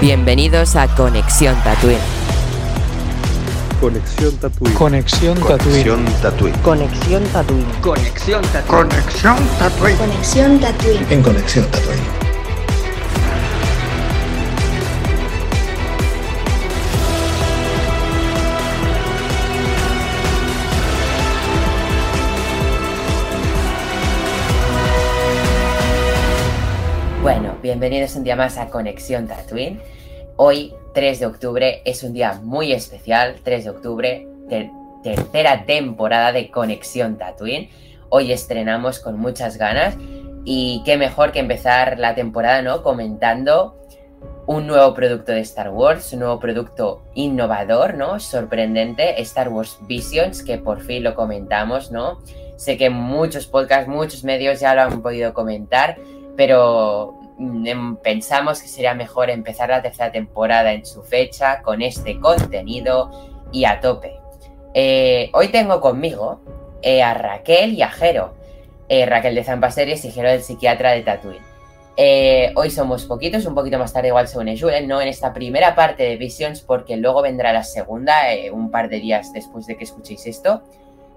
Bienvenidos a Conexión Tatooine. Conexión Tatooine. Conexión Tatooine. Conexión Tatooine. Conexión Tatooine. Conexión Tatooine. Conexión Tatooine. En Conexión Tatooine. Bienvenidos un día más a Conexión Tatooine. Hoy, 3 de octubre, es un día muy especial. 3 de octubre, ter- tercera temporada de Conexión Tatooine. Hoy estrenamos con muchas ganas y qué mejor que empezar la temporada, ¿no? Comentando un nuevo producto de Star Wars, un nuevo producto innovador, ¿no? Sorprendente, Star Wars Visions, que por fin lo comentamos, ¿no? Sé que muchos podcasts, muchos medios ya lo han podido comentar, pero pensamos que sería mejor empezar la tercera temporada en su fecha con este contenido y a tope. Eh, hoy tengo conmigo eh, a Raquel y a Jero. Eh, Raquel de Zampa Series y Jero del psiquiatra de Tatooine. Hoy somos poquitos, un poquito más tarde igual se une Julen, no en esta primera parte de Visions porque luego vendrá la segunda, un par de días después de que escuchéis esto.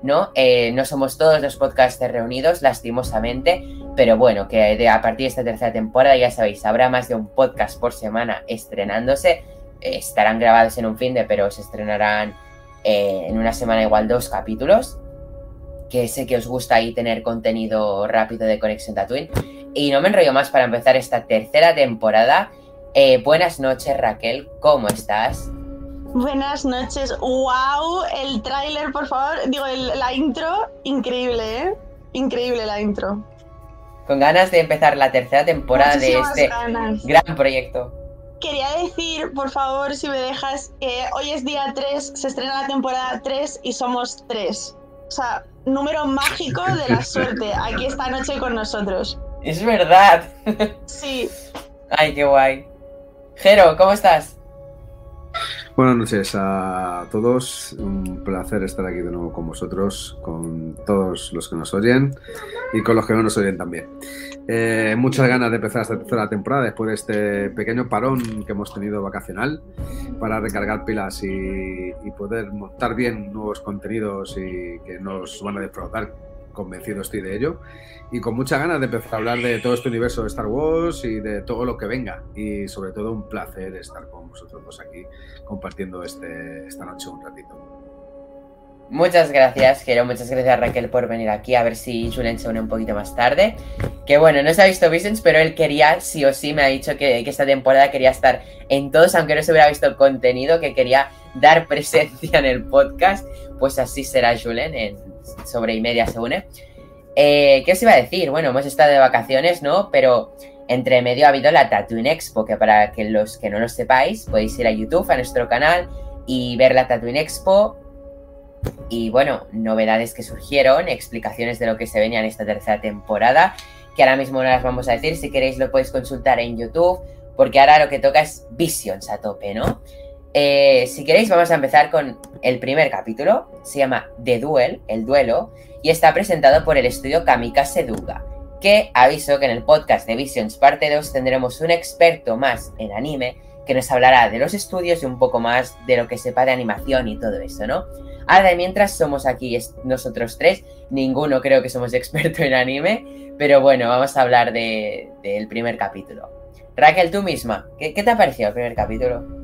¿No? Eh, no somos todos los podcasters reunidos, lastimosamente, pero bueno, que de, a partir de esta tercera temporada, ya sabéis, habrá más de un podcast por semana estrenándose. Eh, estarán grabados en un fin de, pero se estrenarán eh, en una semana igual dos capítulos. Que sé que os gusta ahí tener contenido rápido de Conexión Tatooine. Y no me enrollo más para empezar esta tercera temporada. Eh, buenas noches, Raquel, ¿cómo estás? Buenas noches. ¡Wow! El tráiler, por favor. Digo, el- la intro, increíble, ¿eh? Increíble la intro. Con ganas de empezar la tercera temporada de este ganas. gran proyecto. Quería decir, por favor, si me dejas, que hoy es día 3, se estrena la temporada 3 y somos 3. O sea, número mágico de la suerte, aquí esta noche con nosotros. Es verdad. Sí, Ay, qué guay. Jero, ¿cómo estás? Buenas noches a todos. Un placer estar aquí de nuevo con vosotros, con todos los que nos oyen y con los que no nos oyen también. Eh, muchas ganas de empezar esta tercera temporada después de este pequeño parón que hemos tenido vacacional para recargar pilas y, y poder montar bien nuevos contenidos y que nos van a defraudar. Convencido estoy de ello. Y con muchas ganas de empezar a hablar de todo este universo de Star Wars y de todo lo que venga. Y sobre todo un placer estar con vosotros dos aquí compartiendo este, esta noche un ratito. Muchas gracias, Jero. Muchas gracias, Raquel, por venir aquí. A ver si Julen se une un poquito más tarde. Que bueno, no se ha visto Visions, pero él quería, sí o sí, me ha dicho que, que esta temporada quería estar en todos, aunque no se hubiera visto el contenido, que quería dar presencia en el podcast. Pues así será Julen, en sobre y media se une. Eh, ¿Qué os iba a decir? Bueno, hemos estado de vacaciones, ¿no? Pero entre medio ha habido la Tatooine Expo, que para que los que no lo sepáis, podéis ir a YouTube, a nuestro canal, y ver la Tatooine Expo. Y bueno, novedades que surgieron, explicaciones de lo que se venía en esta tercera temporada, que ahora mismo no las vamos a decir, si queréis lo podéis consultar en YouTube, porque ahora lo que toca es Visions a tope, ¿no? Eh, si queréis vamos a empezar con el primer capítulo, se llama The Duel, el duelo, y está presentado por el estudio Kamikaze Duga, que aviso que en el podcast de Visions parte 2 tendremos un experto más en anime que nos hablará de los estudios y un poco más de lo que sepa de animación y todo eso, ¿no? Ahora, de mientras somos aquí nosotros tres, ninguno creo que somos experto en anime, pero bueno, vamos a hablar de- del primer capítulo. Raquel, tú misma, ¿qué, qué te ha parecido el primer capítulo?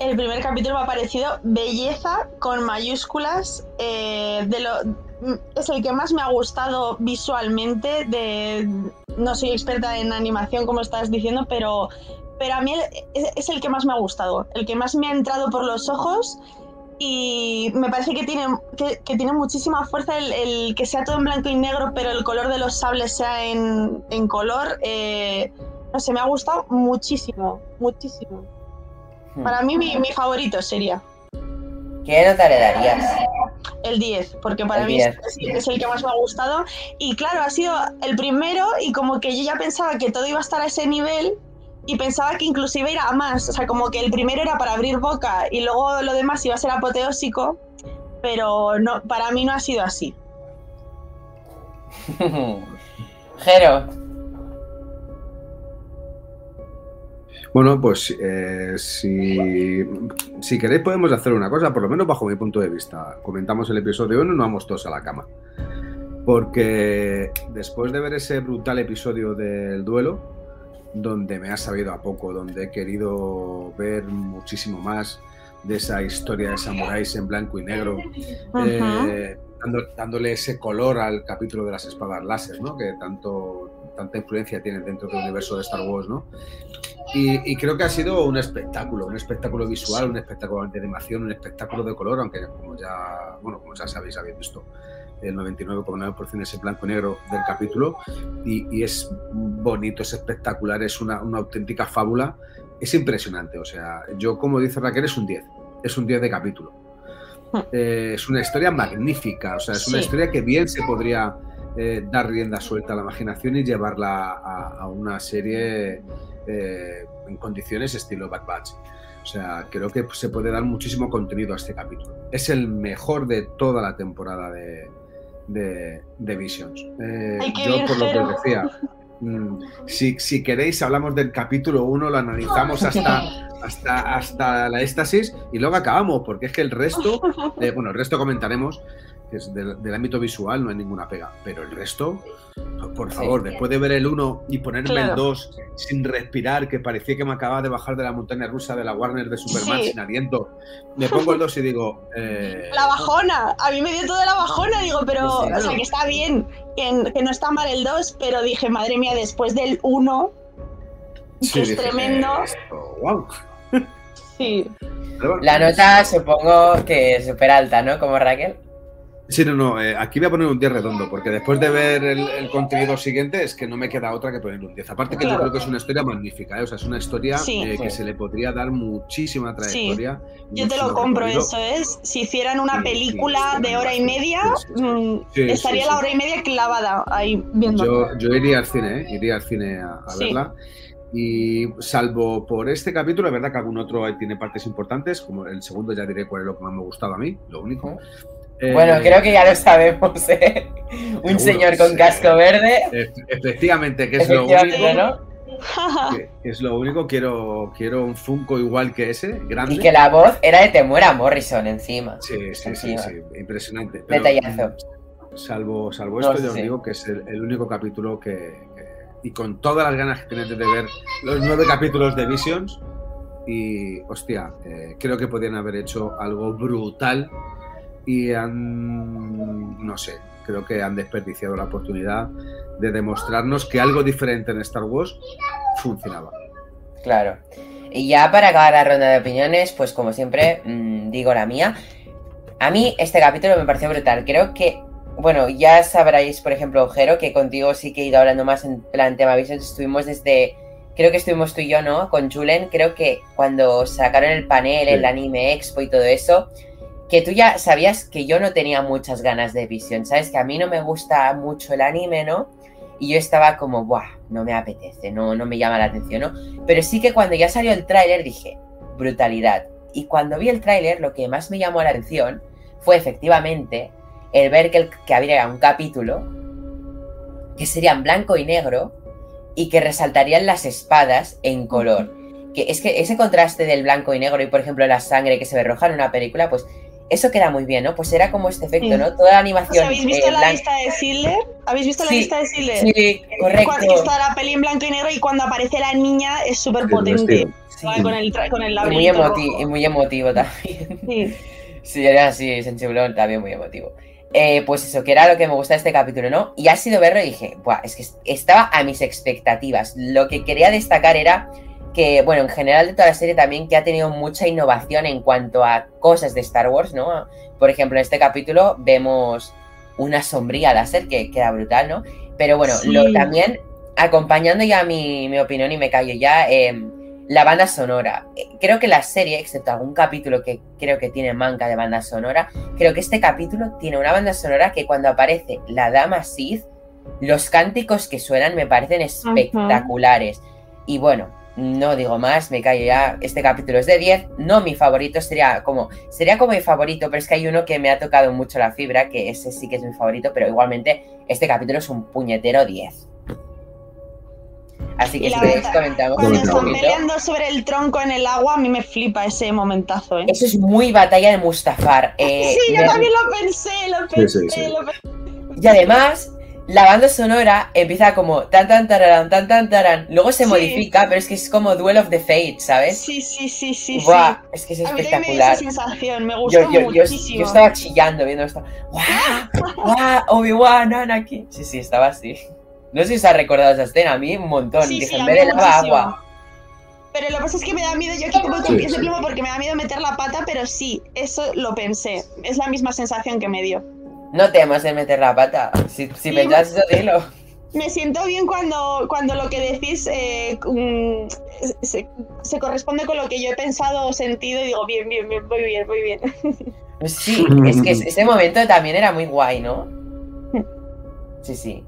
El primer capítulo me ha parecido belleza con mayúsculas. eh, de lo, es el que más me ha gustado visualmente. No soy experta en animación, como estás diciendo, pero, pero a mí es el que más me ha gustado. El que más me ha entrado por los ojos. Y me parece que tiene, que, que tiene muchísima fuerza el, el que sea todo en blanco y negro, pero el color de los sables sea en, en color. eh, no sé, me ha gustado muchísimo, muchísimo. Hmm. Para mí, mi, mi favorito sería ¿Qué nota le darías? el 10, porque para El mí 10. es, es el que más me ha gustado. Y claro, ha sido el primero y como que yo ya pensaba que todo iba a estar a ese nivel y pensaba que inclusive era a más. O sea, como que el primero era para abrir boca y luego lo demás iba a ser apoteósico, pero no, para mí no ha sido así. Jero, Bueno, pues eh, si, si queréis podemos hacer una cosa, por lo menos bajo mi punto de vista. Comentamos el episodio 1 y nos vamos todos a la cama. Porque después de ver ese brutal episodio del duelo, donde me ha sabido a poco, donde he querido ver muchísimo más de esa historia de samuráis en blanco y negro, eh, dándole ese color al capítulo de las espadas láser, ¿no? que tanto, tanta influencia tiene dentro del universo de Star Wars. ¿no? Y, y creo que ha sido un espectáculo, un espectáculo visual, un espectáculo de animación, un espectáculo de color, aunque como ya, bueno, como ya sabéis, habéis visto el 99,9% es en blanco y negro del capítulo y, y es bonito, es espectacular, es una, una auténtica fábula, es impresionante, o sea, yo como dice Raquel es un 10, es un 10 de capítulo. Eh, es una historia magnífica, o sea, es una Sí. historia que bien se podría eh, dar rienda suelta a la imaginación y llevarla a, a una serie eh, en condiciones estilo Bad Batch. O sea, creo que se puede dar muchísimo contenido a este capítulo. Es el mejor de toda la temporada de, de, de Visions. Eh, yo, por lo que os decía, mm, si, si queréis, hablamos del capítulo 1, lo analizamos hasta, hasta, hasta la éxtasis y luego acabamos, porque es que el resto, eh, bueno, el resto comentaremos, que es del, del ámbito visual, no hay ninguna pega, pero el resto, por favor, después de ver el 1 y ponerme Claro. el 2 sin respirar, que parecía que me acababa de bajar de la montaña rusa de la Warner de Superman Sí. sin aliento, me pongo el 2 y digo... eh, La bajona, a mí me dio toda la bajona, digo, pero, Sí, o sea, que está bien, que, que no está mal el 2, pero dije, madre mía, después del 1, sí, que es dije, tremendo. esto, guau. Sí. La nota supongo que es súper alta, ¿no? Como Raquel. Sí, no, no, eh, aquí voy a poner un 10 redondo, porque después de ver el, el contenido siguiente es que no me queda otra que ponerle un 10. Aparte que Claro. yo creo que es una historia magnífica, ¿eh? o sea, es una historia Sí. eh, que se le podría dar muchísima trayectoria. Yo te lo compro, recorrido. eso es. Si hicieran una Sí, película sí, de hora y media, sí, sí, sí. mm, Sí, sí, estaría la hora y media clavada ahí viendo. Yo, yo iría al cine, ¿eh? iría al cine a, a Sí. verla. Y salvo por este capítulo, es verdad que algún otro tiene partes importantes, como el segundo ya diré cuál es lo que más me ha gustado a mí, lo único. Bueno, creo que ya lo sabemos, ¿eh? Un Seguro, señor con sí. casco verde. ef- Efectivamente, que es lo único. ¿no? que es lo único, quiero, quiero un Funko igual que ese, grande. Y que la voz era de Temuera Morrison encima. Sí, sí, sí, Encima. sí, impresionante. Pero, Detallazo. mm, Salvo, salvo No, esto, sí, ya os digo que es el, el único capítulo que, que- Y con todas las ganas que tenéis de ver los nueve capítulos de Visions. Y, hostia, eh, creo que podían haber hecho algo brutal. Y han. No sé, creo que han desperdiciado la oportunidad de demostrarnos que algo diferente en Star Wars funcionaba. Claro. Y ya para acabar la ronda de opiniones, pues como siempre, mm, digo la mía. A mí este capítulo me pareció brutal. Creo que, bueno, ya sabréis, por ejemplo, Jero, que contigo sí que he ido hablando más en plan tema Visions. Estuvimos desde, creo que estuvimos tú y yo, ¿no? Con Julen, creo que cuando sacaron el panel, Sí. el anime expo y todo eso, que tú ya sabías que yo no tenía muchas ganas de Vision, ¿sabes? Que a mí no me gusta mucho el anime, ¿no? Y yo estaba como, buah, no me apetece, no, no me llama la atención, ¿no? Pero sí que cuando ya salió el tráiler dije, brutalidad. Y cuando vi el tráiler, lo que más me llamó la atención fue efectivamente el ver que, el, que habría un capítulo que sería en blanco y negro y que resaltarían las espadas en color. Que es que ese contraste del blanco y negro y, por ejemplo, la sangre que se ve roja en una película, pues eso queda muy bien, ¿no? Pues era como este efecto, Sí. ¿no? Toda la ¿Os animación. ¿Habéis visto eh, la lista de Sidler? ¿Habéis visto la Sí, lista de Sidler? Sí, correcto. Cuando está la peli en blanco y negro y cuando aparece la niña es súper potente. Sí. Con el, con el Y muy, laberinto emoti- rojo. y muy emotivo también. Sí. Sí, era así, sensiblón, también muy emotivo. Eh, pues eso, que era lo que me gusta de este capítulo, ¿no? Y ha sido verlo y dije, Buah, es que est- estaba a mis expectativas. Lo que quería destacar era que, bueno, en general de toda la serie también que ha tenido mucha innovación en cuanto a cosas de Star Wars, ¿no? Por ejemplo, en este capítulo vemos una sombría láser que queda brutal, ¿no? Pero bueno, Sí. lo, también, acompañando ya mi, mi opinión y me callo ya, eh, la banda sonora. Eh, Creo que la serie, excepto algún capítulo que creo que tiene manca de banda sonora, creo que este capítulo tiene una banda sonora que cuando aparece la dama Sith, los cánticos que suenan me parecen espectaculares. Y bueno, no digo más, me callo ya. Este capítulo es de 10. No mi favorito, sería como, sería como mi favorito, pero es que hay uno que me ha tocado mucho la fibra, que ese sí que es mi favorito, pero igualmente este capítulo es un puñetero 10. Así que si queréis comentamos Cuando están peleando sobre el tronco en el agua, a mí me flipa ese momentazo, ¿eh? Eso es muy batalla de Mustafar. eh, sí, yo me- también lo pensé, lo Sí, pensé, sí, sí. lo pensé. Y además, la banda sonora empieza como tan tan tararán, tan tan tarán. Luego se Sí. modifica, pero es que es como Duel of the Fates, ¿sabes? Sí, sí, sí, sí, Buah, sí. es que es A mí me esa espectacular. sensación, me gustó Yo, muchísimo. yo estaba chillando viendo esto. ¡Guau! Obi-Wan, Anakin. Sí, sí, estaba así. No sé si os ha recordado esa escena, a mí un montón. Sí, Dije, de lava, agua. Pero lo que pasa es que me da miedo, yo aquí voy con pies de plomo porque me da miedo meter la pata, pero sí, eso lo pensé. Es la misma sensación que me dio. No temas en meter la pata. Si, si Sí, pensás eso, dilo. Me siento bien cuando, cuando lo que decís eh, mm, se, se corresponde con lo que yo he pensado o sentido y digo, bien, bien, bien, muy bien, muy bien. Sí, es que ese momento también era muy guay, ¿no? Sí, sí.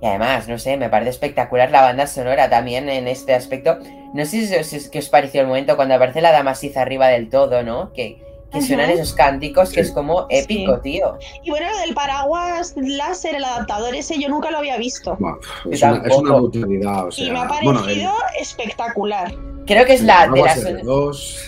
Y además, no sé, me parece espectacular la banda sonora también en este aspecto. No sé si os, si pareció el momento cuando aparece la damasiza arriba del todo, ¿no? Que, que suenan esos cánticos que Sí. es como épico, tío. Y bueno, lo del paraguas láser, el adaptador ese, yo nunca lo había visto. Es, una, es una tampoco. brutalidad. O sea, y me ha bueno, parecido el- espectacular. Creo que es la de las... dos.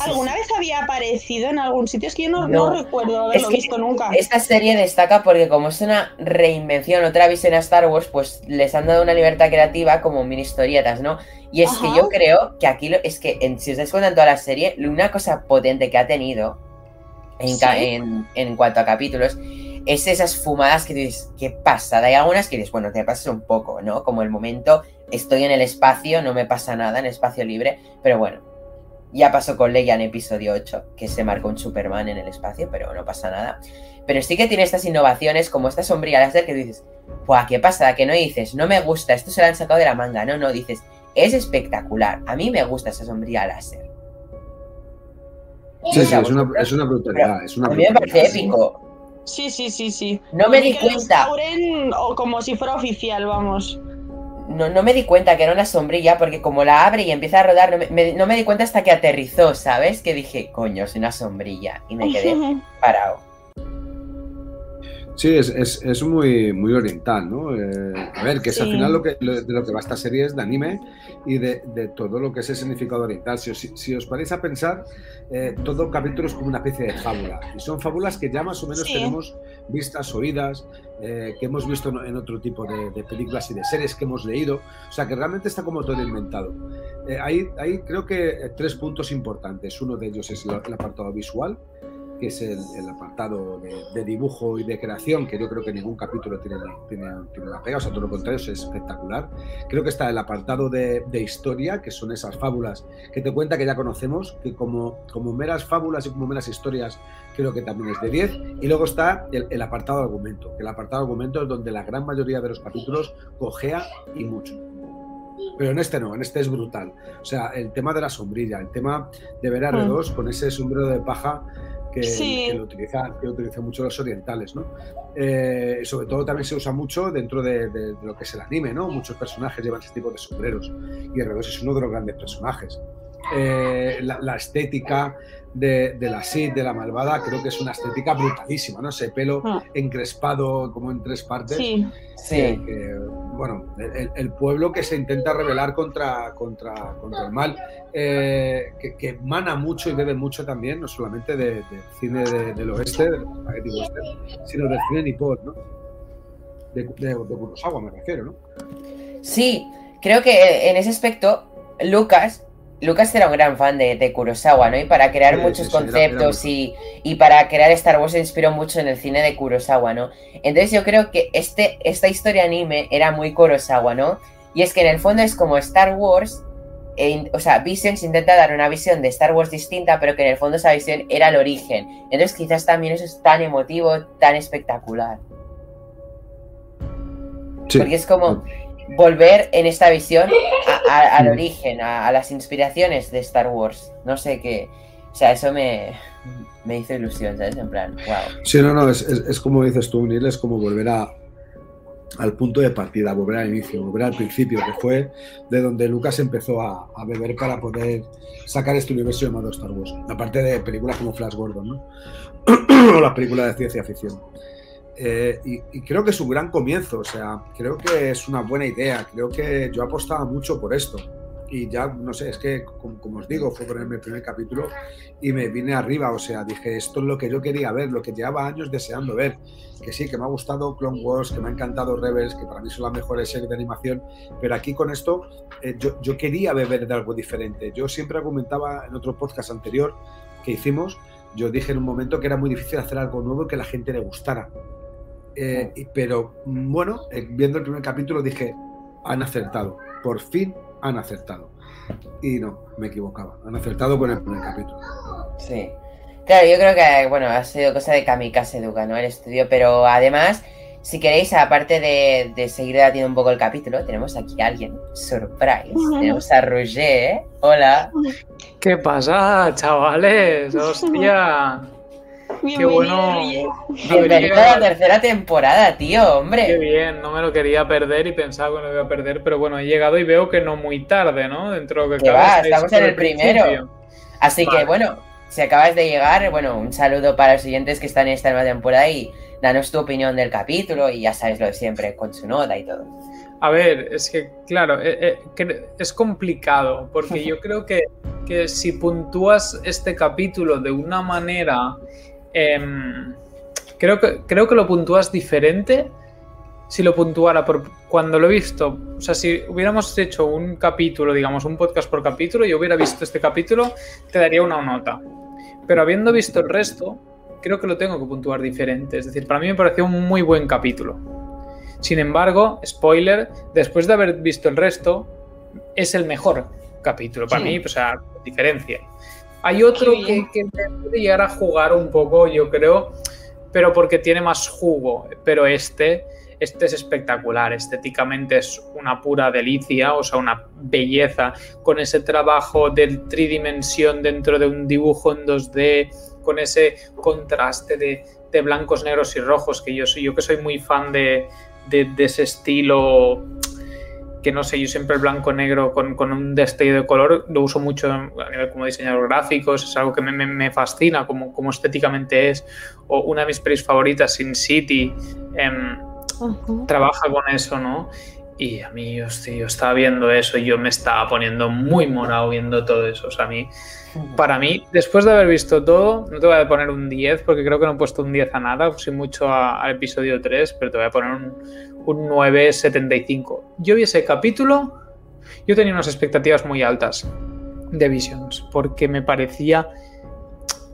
¿Alguna vez había aparecido en algún sitio? Es que yo no, No. no recuerdo haberlo que visto nunca. Esta serie destaca porque como es una reinvención, otra visión a Star Wars, pues les han dado una libertad creativa como mini historietas, ¿no? Y es que Ajá. yo creo que aquí, lo, es que en- si os dais cuenta en toda la serie, una cosa potente que ha tenido en, Sí. en, en cuanto a capítulos es esas fumadas que dices, ¿qué pasa? Hay algunas que dices, bueno, te pasas un poco, ¿no? Como el momento, estoy en el espacio, no me pasa nada, en espacio libre, pero bueno, ya pasó con Leia en episodio 8, que se marcó un Superman en el espacio, pero no pasa nada. Pero sí que tiene estas innovaciones, como esta sombrilla láser que dices, ¡buah, qué pasa! Que no dices, no me gusta, esto se lo han sacado de la manga, no, no, dices, es espectacular, a mí me gusta esa sombrilla láser. Sí, sí, es una, vosotros. es una brutalidad. Es una A mí me parece sí. épico. Sí, sí, sí, sí. No me di cuenta, o como si fuera oficial, vamos. No, no me di cuenta que era una sombrilla, porque como la abre y empieza a rodar, no me, me- no me di cuenta hasta que aterrizó, ¿sabes? Que dije, coño, es una sombrilla, y me quedé parado. Sí, es, es, es muy, muy oriental, ¿no? Eh, a ver, que es al Sí. final lo que, lo- de lo que va esta serie es de anime y de, de todo lo que es el significado oriental. Si os, si os paráis a pensar, eh, todo capítulo es como una especie de fábula. Y son fábulas que ya más o menos Sí. tenemos vistas, oídas, eh, que hemos visto en, en otro tipo de, de películas y de series que hemos leído. O sea, que realmente está como todo inventado. Eh, hay, hay creo que eh, tres puntos importantes. Uno de ellos es el, el apartado visual que es el, el apartado de, de dibujo y de creación, que yo creo que ningún capítulo tiene, tiene, tiene la pega, o sea, todo lo contrario, es espectacular. Creo que está el apartado de, de historia, que son esas fábulas que te cuenta que ya conocemos, que como, como meras fábulas y como meras historias, creo que también es de 10. Y luego está el, el apartado de argumento, que el apartado de argumento es donde la gran mayoría de los capítulos cojea y mucho. Pero en este no, en este es brutal. O sea, el tema de la sombrilla, el tema de ver a R2 con ese sombrero de paja que, Sí. que lo, utiliza, que lo utilizan mucho los orientales, ¿no? Eh, sobre todo también se usa mucho dentro de, de- de lo que es el anime, ¿no? Muchos personajes llevan ese tipo de sombreros y R2 es uno de los grandes personajes. Eh, la, la estética de, de la Sid, de la malvada, creo que es una estética brutalísima, ¿no? Ese pelo Ah. encrespado como en tres partes Sí, Sí, que, que, bueno, el, el pueblo que se intenta rebelar contra, contra, contra el mal, eh, que, que emana mucho y bebe mucho también, no solamente de- del cine de- del oeste, del spaghetti western, sino del cine nippon, ¿no? De, de, de Kurosawa me refiero, ¿no? Sí, creo que en ese aspecto, Lucas, Lucas era un gran fan de, de Kurosawa, ¿no? Y para crear Sí, muchos sí, sí, era- conceptos era y, y para crear Star Wars se inspiró mucho en el cine de Kurosawa, ¿no? Entonces yo creo que este, esta historia anime era muy Kurosawa, ¿no? Y es que en el fondo es como Star Wars, e o sea, Visions intenta dar una visión de Star Wars distinta, pero que en el fondo esa visión era el origen. Entonces quizás también eso es tan emotivo, tan espectacular. Sí. Porque es como volver en esta visión a- a- al origen, a, a las inspiraciones de Star Wars. No sé qué. O sea, eso me, me hizo ilusión, ¿sabes? En plan, wow. Sí, no, no, es, es- es como dices tú, Neil, es como volver a, al punto de partida, volver al inicio, volver al principio, que fue de donde Lucas empezó a, a beber para poder sacar este universo llamado Star Wars. Aparte de películas como Flash Gordon, ¿no? o las películas de ciencia ficción. Eh, y, y creo que es un gran comienzo, o sea, creo que es una buena idea, creo que yo apostaba mucho por esto y ya, no sé, es que, como, como, os digo, fue ponerme el primer capítulo y me vine arriba, o sea, dije, esto es lo que yo quería ver, lo que llevaba años deseando ver, que sí, que me ha gustado Clone Wars, que me ha encantado Rebels, que para mí son las mejores series de animación, pero aquí con esto eh, yo, yo, quería beber de algo diferente. Yo siempre argumentaba en otro podcast anterior que hicimos, yo dije en un momento que era muy difícil hacer algo nuevo y que la gente le gustara. Eh, pero bueno, eh, viendo el primer capítulo dije, han acertado, por fin han acertado. Y no, me equivocaba. Han acertado con el primer capítulo. Sí. Claro, yo creo que, bueno, ha sido cosa de Kamikaze Duca, ¿no? El estudio, pero además, si queréis, aparte de, de seguir debatiendo un poco el capítulo, tenemos aquí a alguien, surprise. Tenemos a Roger, ¿eh? Hola. ¿Qué pasa, chavales? ¡Hostia! Qué bueno. Bienvenido a la tercera temporada, tío, hombre. Qué bien, no me lo quería perder y pensaba que no lo iba a perder, pero bueno, he llegado y veo que no muy tarde, ¿no? Dentro de que va, estamos en el primero. Principio. Así vale. que bueno, si acabas de llegar, bueno, un saludo para los siguientes que están en esta nueva temporada y danos tu opinión del capítulo y ya sabes lo de siempre, con su nota y todo. A ver, es que, claro, eh, eh, es complicado, porque yo creo que, que si puntúas este capítulo de una manera eh, creo, que, creo que lo puntúas diferente si lo puntuara por cuando lo he visto. O sea, si hubiéramos hecho un capítulo, digamos, un podcast por capítulo, y hubiera visto este capítulo, te daría una nota. Pero habiendo visto el resto, creo que lo tengo que puntuar diferente. Es decir, para mí me pareció un muy buen capítulo. Sin embargo, spoiler, después de haber visto el resto, es el mejor capítulo. Para sí. mí, o sea, diferencia. Hay otro que, que puede llegar a jugar un poco, yo creo, pero porque tiene más jugo. Pero este, este es espectacular. Estéticamente es una pura delicia, o sea, una belleza, con ese trabajo de tridimensión dentro de un dibujo en 2D, con ese contraste de, de blancos, negros y rojos, que yo soy, yo que soy muy fan de, de, de ese estilo que no sé, yo siempre el blanco-negro con, con, un destello de color lo uso mucho a nivel como diseñador gráficos, es algo que me, me, me fascina como, como, estéticamente es. O una de mis pelis favoritas, Sin City, eh, uh -huh. trabaja con eso, ¿no? Y a mí, hostia, yo estaba viendo eso y yo me estaba poniendo muy morado viendo todo eso. O sea, a mí, para mí, después de haber visto todo, no te voy a poner un 10 porque creo que no he puesto un 10 a nada, puse mucho al episodio 3, pero te voy a poner un, un 9,75. Yo vi ese capítulo, yo tenía unas expectativas muy altas de Visions, porque me parecía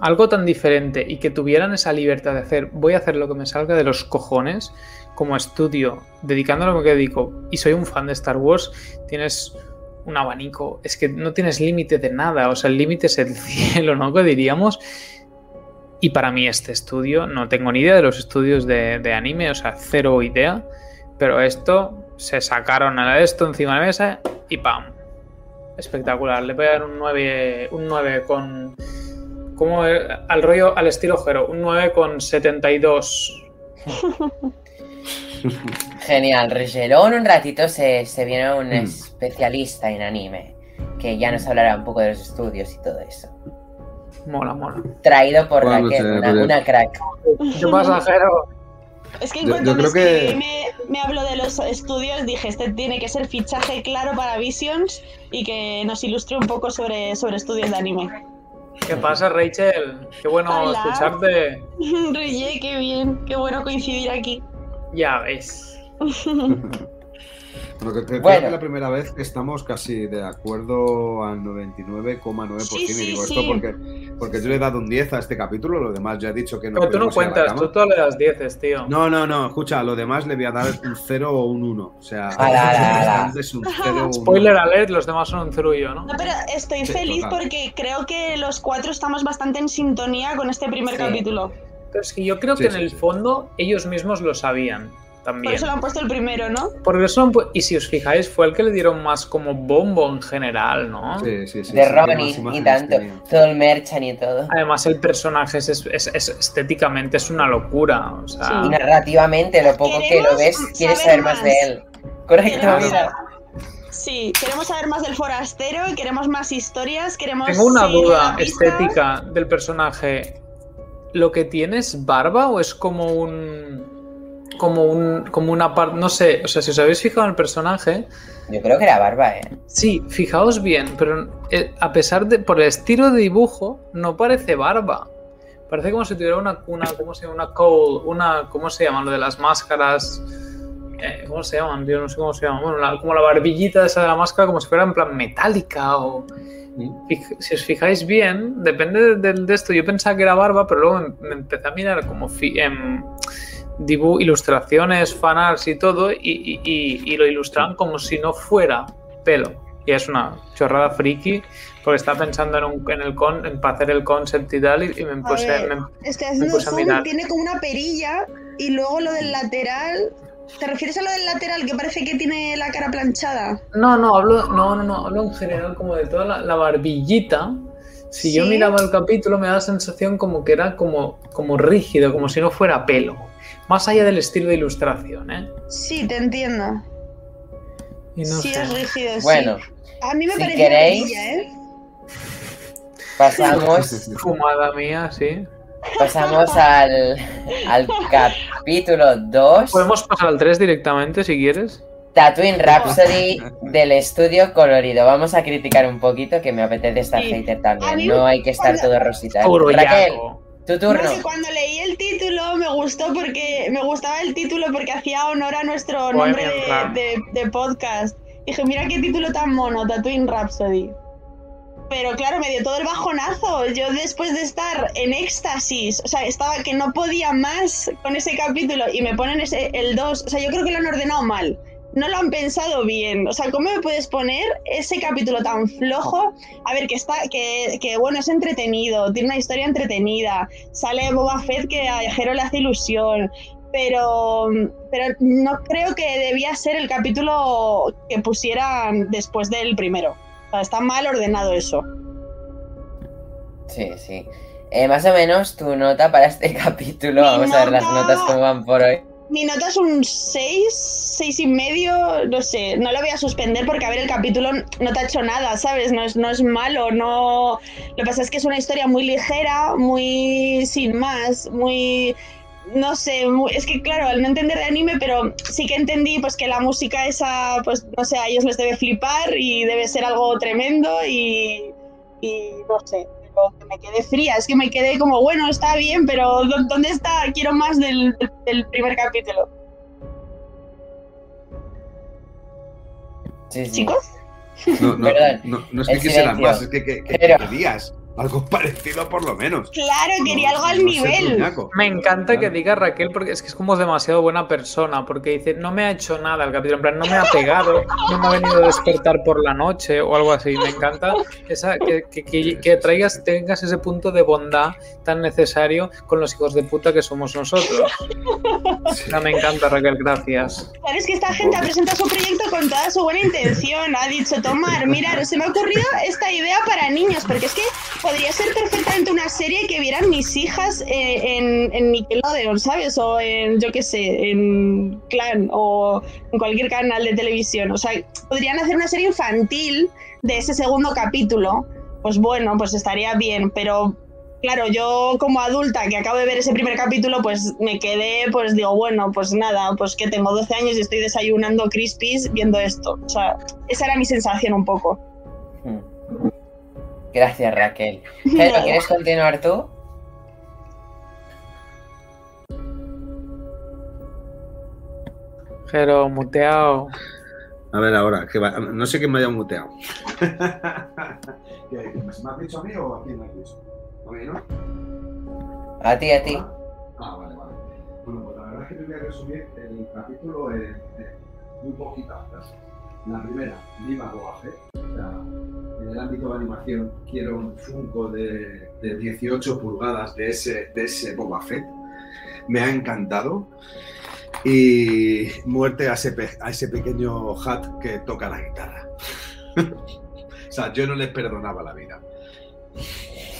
algo tan diferente y que tuvieran esa libertad de hacer, voy a hacer lo que me salga de los cojones como estudio, dedicándolo a lo que dedico, y soy un fan de Star Wars, tienes un abanico, es que no tienes límite de nada, o sea, el límite es el cielo, ¿no? Que diríamos. Y para mí este estudio, no tengo ni idea de los estudios de, de anime, o sea, cero idea, pero esto se sacaron a esto encima de la mesa y ¡pam! Espectacular. Le voy a dar un 9, un 9 con. Como al rollo, al estilo Jero, un 9 con 72. Genial, Regelón un ratito se, se viene un mm. especialista en anime que ya nos hablará un poco de los estudios y todo eso. Mola, mola. Traído por bueno, Raquel, una, una, crack. ¿Qué pasa, Jero? Es que en cuanto yo, yo que... me, me hablo de los estudios, dije, este tiene que ser fichaje claro para Visions y que nos ilustre un poco sobre, sobre estudios de anime. ¿Qué pasa, Rachel? Qué bueno Hola. escucharte. Reye, qué bien, qué bueno coincidir aquí. Ya ves. Bueno, que, que bueno. es la primera vez que estamos casi de acuerdo al 99,9%. Sí, sí, y digo sí. esto porque, porque yo le he dado un 10 a este capítulo, lo demás ya he dicho que no. Pero tú no cuentas, tú todo le das 10, tío. No, no, no, escucha, lo demás le voy a dar un 0 o un 1. O sea, ala, ala, un 0 o Spoiler alert, los demás son un 0 y yo, ¿no? No, pero estoy sí, feliz total. porque creo que los cuatro estamos bastante en sintonía con este primer capítulo. Pero es que yo creo que en el fondo ellos mismos lo sabían. También. Por eso lo han puesto el primero, ¿no? Por eso han y si os fijáis, fue el que le dieron más como bombo en general, ¿no? Sí, sí, sí. De sí, y tanto. Todo el merchan y todo. Además, el personaje es, es, es, estéticamente es una locura. O sea... sí. Y narrativamente, lo poco que lo ves, quieres saber más. más de él. Correcto, mira. Sí, queremos saber más del forastero, queremos más historias, queremos. Tengo una duda estética del personaje. ¿Lo que tiene es barba o es como un como un como una parte, no sé, o sea, si os habéis fijado en el personaje, Yo creo que era barba, ¿eh? sí, fijaos bien, pero eh, a pesar de por el estilo de dibujo no parece barba. Parece como si tuviera una una ¿cómo se llama? Una cowl, una ¿cómo se llaman lo de las máscaras? Eh, ¿Cómo se llaman? Yo no sé cómo se llaman. Bueno, la- como la barbillita esa de la máscara como si fuera en plan metálica o Fij- si os fijáis bien, depende del de esto. Yo pensaba que era barba, pero luego me, me empecé a mirar como fi- em, dibu- ilustraciones, fanarts y todo, y, y- y- y lo ilustraban como si no fuera pelo. Y es una chorrada friki, porque estaba pensando en, un, en el con, en para hacer el concept y tal, y, me puse. ver. me- Estoy Me haciendo puse a zoom, mirar. tiene como una perilla y luego lo del lateral. ¿Te refieres a lo del lateral que parece que tiene la cara planchada? No, no, hablo, no, no, no, hablo en general como de toda la, la barbillita. Si yo Sí. miraba el capítulo me da la sensación como que era como, como rígido, como si no fuera pelo. Más allá del estilo de ilustración, ¿eh? Sí, te entiendo. Y no sí, sé. es rígido, sí. Bueno, A mí me si parece queréis- perilla, ¿eh? pasamos, Fumada mía, sí. pasamos al, al capítulo 2. Podemos pasar al 3 directamente si quieres. Tatooine Rhapsody del estudio colorido. Vamos a criticar un poquito que me apetece estar Sí. hater también. No hay que estar todo rosita. Puro Raquel. Tu turno. No sé, cuando leí el título me gustó porque me gustaba el título porque hacía honor a nuestro Bohemian nombre de- de podcast. Dije, mira qué título tan mono, Tatooine Rhapsody. Pero claro, me dio todo el bajonazo. Yo después de estar en éxtasis, o sea, estaba que no podía más con ese capítulo y me ponen ese, el 2. O sea, yo creo que lo han ordenado mal. No lo han pensado bien. O sea, ¿cómo me puedes poner ese capítulo tan flojo? A ver, que está, que, que bueno, es entretenido, tiene una historia entretenida. Sale Boba Fett que a Jero le hace ilusión. Pero, pero no creo que debía ser el capítulo que pusieran después del primero. O sea, está mal ordenado eso. Sí, sí. Eh, más o menos tu nota para este capítulo. Mi Vamos a ver las nota- notas cómo van por hoy. Mi nota es un 6, 6 y medio, no sé, no lo voy a suspender porque a ver, el capítulo no te ha hecho nada, ¿sabes? No es, no es malo, no... Lo que pasa es que es una historia muy ligera, muy sin más, muy... No sé, muy- es que claro, al no entender de anime, pero sí que entendí pues que la música esa, pues no sé, a ellos les debe flipar y debe ser algo tremendo y, y no sé, me quedé fría, es que me quedé como, bueno, está bien, pero ¿dó- ¿dónde está? Quiero más del, del primer capítulo. Sí, sí. Chicos, No, no, no, no es que quisieran más, es que, que, que Pero- querías algo parecido por lo menos. claro, quería No- algo al no nivel. Me encanta que diga Raquel porque es que es como demasiado buena persona, porque dice, no me ha hecho nada el capítulo, en plan, no me ha pegado, no me ha venido a despertar por la noche o algo así. Me encanta esa, que, que- que- que traigas, tengas ese punto de bondad tan necesario con los hijos de puta que somos nosotros. O sea, me encanta Raquel, gracias. Sabes que esta gente ha presentado su proyecto con toda su buena intención. Ha dicho, tomar, mirar, se me ha ocurrido esta idea para niños, porque es que podría ser perfectamente una serie que vieran mis hijas eh, en, Nickelodeon, ¿sabes? O en, yo qué sé, en Clan o en cualquier canal de televisión. O sea, podrían hacer una serie infantil de ese segundo capítulo. Pues bueno, pues estaría bien, pero Claro, yo como adulta que acabo de ver ese primer capítulo, pues me quedé, pues digo, bueno, pues nada, pues que tengo 12 años y estoy desayunando crispies viendo esto. O sea, esa era mi sensación un poco. Gracias, Raquel. Pedro, ¿quieres continuar tú? Pero muteado. A ver ahora, que va- no sé quién me haya muteado. ¿Qué- ¿Me has dicho a mí o a quién me has dicho? A mí, ¿no? A ti, a ti. Ah, vale, vale. Bueno, pues la verdad es que te voy a resumir el capítulo en, en muy poquitas frases. La primera, viva Boba Fett. O sea, en el ámbito de animación quiero un Funko de, de 18 pulgadas de ese, de ese Boba Fett. Me ha encantado. Y muerte a ese, a ese pequeño Hat que toca la guitarra. o sea, yo no le perdonaba la vida.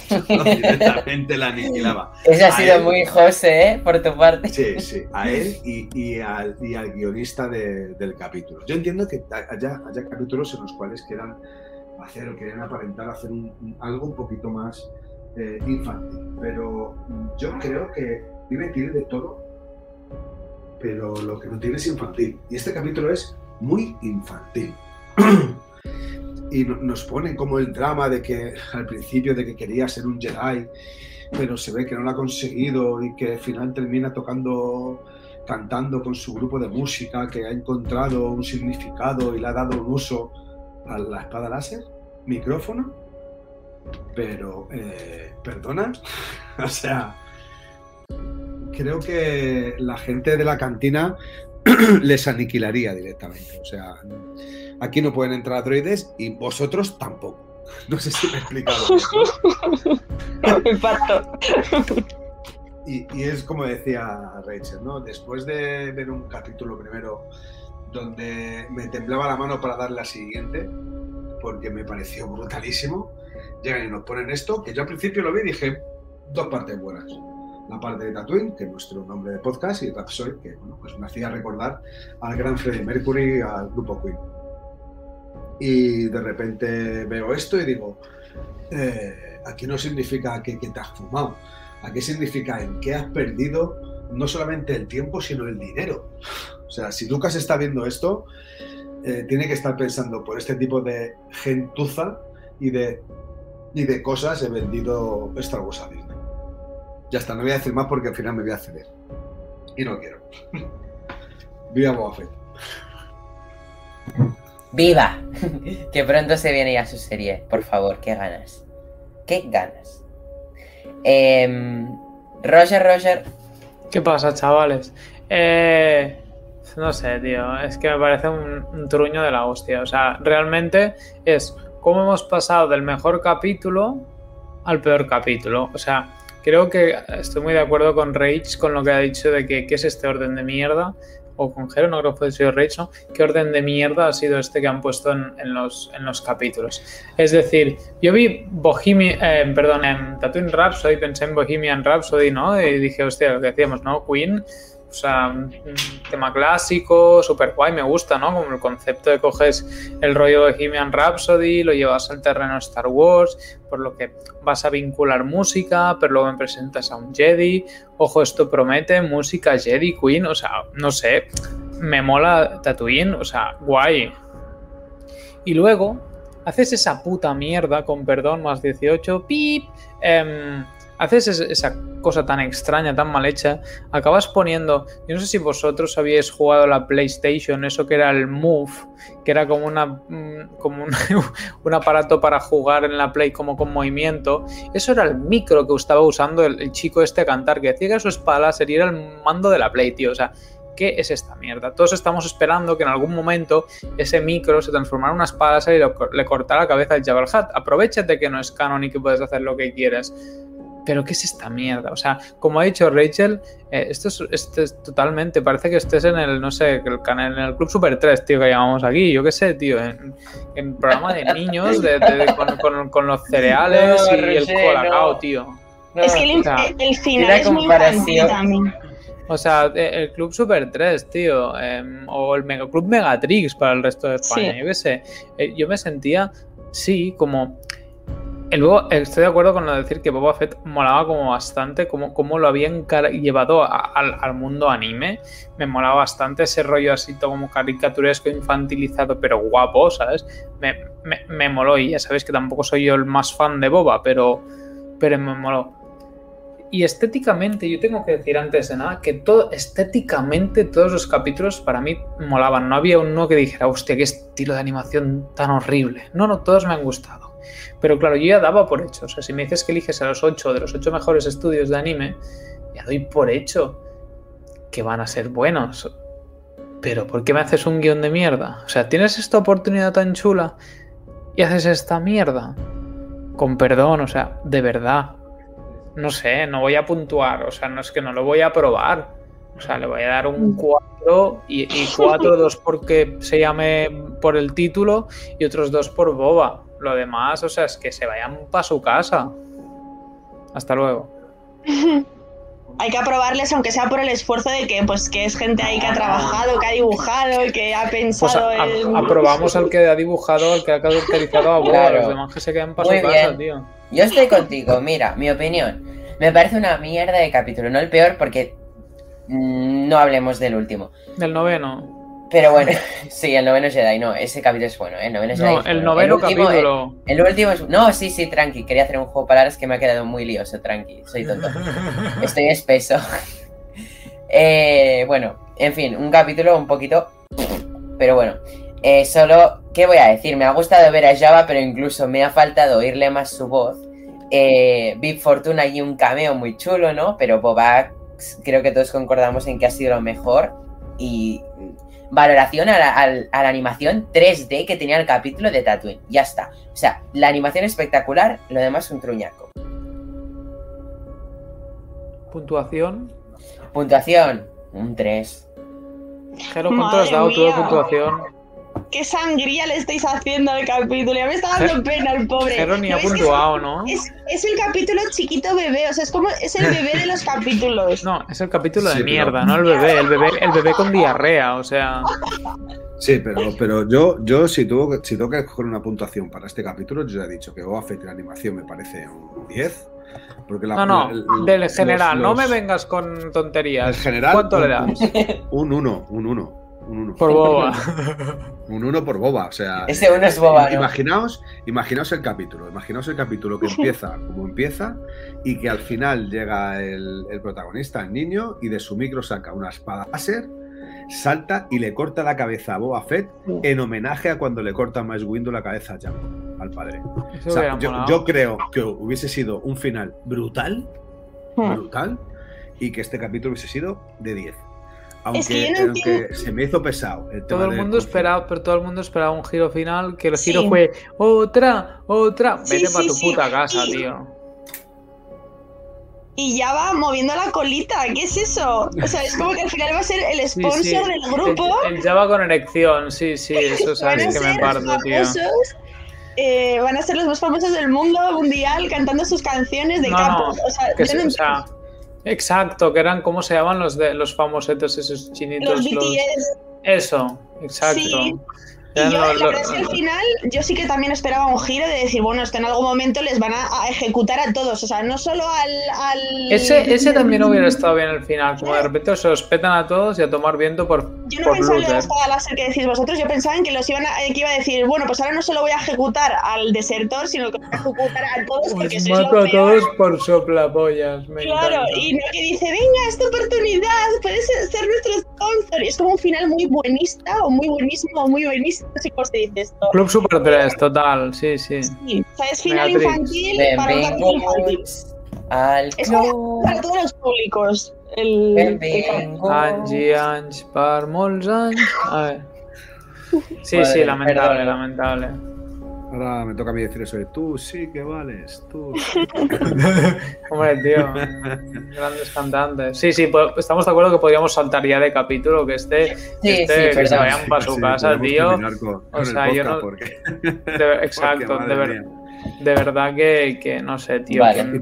Directamente la aniquilaba. Ese ha sido él- muy José, ¿eh? Por tu parte. Sí, sí, a él y, y al, y al guionista de- del capítulo. Yo entiendo que haya, haya capítulos en los cuales quieran hacer o quieren aparentar hacer un- un- algo un poquito más eh, infantil, pero yo creo que Vive tiene de todo pero lo que no tiene es infantil. Y este capítulo es muy infantil. y no- nos ponen como el drama de que al principio de que quería ser un Jedi, pero se ve que no lo ha conseguido y que al final termina tocando, cantando con su grupo de música, que ha encontrado un significado y le ha dado un uso a la espada láser, micrófono. Pero, eh, perdona, o sea, creo que la gente de la cantina les aniquilaría directamente. O sea, aquí no pueden entrar droides y vosotros tampoco. No sé si me he explicado. Impacto. Y, y es como decía Rachel, ¿no? Después de ver un capítulo primero donde me temblaba la mano para dar la siguiente, porque me pareció brutalísimo, llegan y nos ponen esto, que yo al principio lo vi y dije, dos partes buenas. La parte de Tatooine, que es nuestro nombre de podcast, y Rhapsody, que bueno, pues me hacía recordar al gran Freddie Mercury, al grupo Queen. Y de repente veo esto y digo, eh, aquí no significa que, que te has fumado, aquí significa en qué has perdido no solamente el tiempo, sino el dinero. O sea, si Lucas está viendo esto, eh, tiene que estar pensando por este tipo de gentuza y de, y de cosas he vendido Star a Disney. Ya está, no voy a decir más porque al final me voy a ceder. Y no quiero. Viva Boba Fett. ¡Viva! que pronto se viene ya su serie. Por favor, qué ganas. Qué ganas. Em, Roger, Roger. ¿Qué pasa, chavales? Eh, no sé, tío. Es que me parece un, un truño de la hostia. O sea, realmente es cómo hemos pasado del mejor capítulo al peor capítulo. O sea, creo que estoy muy de acuerdo con Rage con lo que ha dicho de que qué es este orden de mierda. O con Jero, no creo que sido Rage, ¿no? ¿Qué orden de mierda ha sido este que han puesto en, en los, en los capítulos? Es decir, yo vi Bohemian, eh, perdón, en Tatooine Rhapsody, pensé en Bohemian Rhapsody, ¿no? Y dije, hostia, lo que decíamos, ¿no? Queen, o sea, un tema clásico, súper guay, me gusta, ¿no? Como el concepto de coges el rollo de Bohemian Rhapsody, lo llevas al terreno Star Wars, por lo que vas a vincular música, pero luego me presentas a un Jedi, ojo, esto promete música Jedi, Queen, o sea, no sé, me mola Tatooine, o sea, guay. Y luego haces esa puta mierda, con perdón, más 18, pip, em, haces es- esa cosa tan extraña, tan mal hecha, acabas poniendo, yo no sé si vosotros habíais jugado la PlayStation, eso que era el Move, que era como una mm, un, aparato para jugar en la Play como con movimiento, eso era el micro que estaba usando el, chico este a cantar, que decía que su espada sería el mando de la Play, tío, o sea, ¿qué es esta mierda? Todos estamos esperando que en algún momento ese micro se transformara en una espada y lo- le cortara la cabeza al Jabal Hutt. Aprovechate que no es canon y que puedes hacer lo que quieras. Pero ¿qué es esta mierda? O sea, como ha dicho Rachel, eh, esto, es, esto es totalmente, parece que estés en el, no sé, el canal, en el Club Super 3, tío, que llamamos aquí, yo qué sé, tío, en, en programa de niños de, de- de- con, con- con los cereales No, y el Roger, colacao, no. tío. No, es que el, o sea, el final es muy infantil también. O sea, eh, el Club Super 3, tío, em, o el Mega Club Megatrix para el resto de España, Sí. yo qué sé. Eh, yo me sentía, sí, como... eh, Luego estoy de acuerdo con lo de decir que Boba Fett molaba como bastante, como, como lo habían llevado a- al, al mundo anime. Me molaba bastante ese rollo así como caricaturesco, infantilizado, pero guapo, ¿sabes? Me, me, me moló y ya sabéis que tampoco soy yo el más fan de Boba, pero, pero me moló. Y estéticamente, yo tengo que decir antes de nada que todo, estéticamente todos los capítulos para mí molaban. No había uno que dijera, hostia, qué estilo de animación tan horrible. No, no, todos me han gustado. Pero claro, yo ya daba por hecho. O sea, si me dices que eliges a los 8 de los 8 mejores estudios de anime, ya doy por hecho que van a ser buenos. Pero ¿por qué me haces un guion de mierda? O sea, tienes esta oportunidad tan chula y haces esta mierda. Con perdón, o sea, de verdad no sé, no voy a puntuar, o sea, no es que no lo voy a probar. O sea, le voy a dar un 4 y, y 4, dos porque se llame por el título y otros dos por boba. Lo demás, o sea, es que se vayan para su casa. Hasta luego. Hay que aprobarles, aunque sea por el esfuerzo de que, pues, que es gente ahí que ha trabajado, que ha dibujado, que ha Pues pensado a- el... a- aprobamos al que ha dibujado, al que ha caracterizado a. Claro. Los demás que se quedan para Muy su casa, bien. tío. Yo estoy contigo, mira, mi opinión. Me parece una mierda de capítulo, no el peor porque mm, no hablemos del último. Del noveno. Pero bueno, sí, el noveno Jedi, no, ese capítulo es bueno, ¿eh? el noveno Jedi. No, es el bueno. noveno último, capítulo. El, el último es. No, sí, sí, tranqui. Quería hacer un juego de palabras que me ha quedado muy lioso, tranqui. Soy tonto. Estoy espeso. Eh, bueno, en fin, un capítulo un poquito. Pero bueno, eh, solo. ¿Qué voy a decir? Me ha gustado ver a Java, pero incluso me ha faltado oírle más su voz. Eh, Big Fortuna y un cameo muy chulo, ¿no? Pero Boba, creo que todos concordamos en que ha sido lo mejor. Y valoración a la, a la- a la animación 3D que tenía el capítulo de Tatooine. Ya está. O sea, la animación espectacular, lo demás un truñaco. Puntuación. Puntuación, un 3. Jero, ¿cuánto has dado de mía. puntuación? ¿Qué sangría le estáis haciendo al capítulo? Ya me está dando pena el pobre. Jero ni ¿No ha que es- puntuado, ¿no? Es, es el capítulo chiquito bebé, o sea, es como es el bebé de los capítulos. No, es el capítulo de pero- mierda, no el bebé, el bebé, el bebé con diarrea, o sea. Sí, pero, pero yo, yo si, tuvo, que- si tengo que coger una puntuación para este capítulo, yo ya he dicho que Boba Fett y la animación me parece un 10. Porque la, No, no, el- del los- general, no me vengas con tonterías. El general, ¿Cuánto le un- das? Un 1, un 1. Un 1. Por boba. Un 1 por boba. O sea, Ese uno es boba, ¿no? Imaginaos, imaginaos el capítulo. Imaginaos el capítulo que empieza como empieza y que al final llega el, el protagonista, el niño, y de su micro saca una espada láser, salta y le corta la cabeza a Boba Fett en homenaje a cuando le corta a Mace Windu la cabeza a Jango, al padre. O sea, yo, yo creo que hubiese sido un final brutal, Hmm. brutal, y que este capítulo hubiese sido de 10. Aunque, Es que yo no aunque entiendo- se me hizo pesado el Todo el mundo esperaba, pero todo el mundo esperaba un giro final, que el Sí. giro fue otra, otra. Sí, Vete para tu sí. puta casa, Y- tío. Y ya va moviendo la colita, ¿qué es eso? O sea, es como que al final va a ser el sponsor sí. del grupo. El, el Java con erección, sí, sí, eso sabes que me parto, tío. eh, van a ser los más famosos del mundo mundial cantando sus canciones de No, o sea, Que yo se- no o sea, exacto, que eran, ¿cómo se llaman los de los famosetos esos chinitos? los BTS. Eso, exacto. Sí. Y yo, los- la los- verdad es que al final, yo sí que también esperaba un giro de decir, bueno, esto en algún momento les van a, a ejecutar a todos. O sea, no solo al. al- Ese, ese también hubiera estado bien al final, como de repente se los petan a todos y a tomar viento por, Yo no por pensaba en la láser que decís vosotros, yo pensaba en que los iban a, que iba a decir, bueno, pues ahora no solo voy a ejecutar al desertor, sino que voy a ejecutar a todos porque Os sois mato lo a peor. todos por soplapollas. Me Claro, encanta. y no que dice, venga, esta oportunidad, puedes ser es como un final muy buenista, o muy buenísimo, o muy buenísimo, no sé cómo se dice esto. Club Super 3, total, sí, sí. Sí, o sea, es final infantil para un infantil. Benvinguts al Es club. Para todos los públicos. El, per molts anys. A ver. Sí, sí, lamentable, lamentable. Ahora me toca a mí decir eso de tú sí que vales, tú. Hombre, tío, grandes cantantes. Sí, sí, pues estamos de acuerdo que podríamos saltar ya de capítulo, que este, Sí, este, sí, que se vayan para su Sí, casa, tío. terminar con- con el sea, yo no- porque- De- exacto, porque, de, madre ver- mía. de verdad que, que no sé, tío. Vale, ¿quién,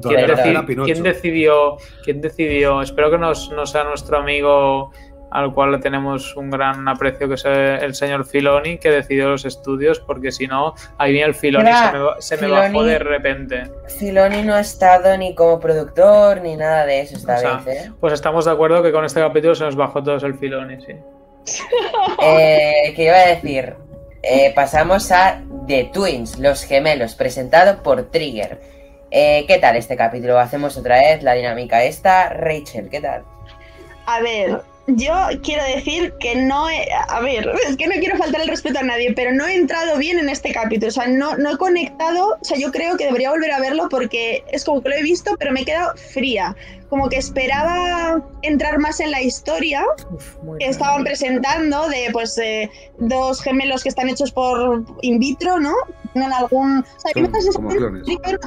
no decidió? ¿Quién decidió? Espero que nos- no sea nuestro amigo al cual le tenemos un gran aprecio, que es el señor Filoni, que decidió los estudios, porque si no, ahí viene el Filoni, Era se me, bajó de repente. Filoni no ha estado ni como productor ni nada de eso esta O sea, vez, ¿eh? Pues estamos de acuerdo que con este capítulo se nos bajó todos el Filoni, sí. Eh, ¿Qué iba a decir? Eh, pasamos a The Twins, los gemelos, presentado por Trigger. Eh, ¿Qué tal este capítulo? Hacemos otra vez la dinámica esta. Rachel, ¿qué tal? A ver, yo quiero decir que no he, a ver, es que no quiero faltar el respeto a nadie, pero no he entrado bien en este capítulo, o sea, no, no he conectado, o sea, yo creo que debería volver a verlo porque es como que lo he visto, pero me he quedado fría, como que esperaba entrar más en la historia Uf, que bien. estaban presentando de pues eh, dos gemelos que están hechos por in vitro, ¿no? Tienen algún, o sea, como clones. que-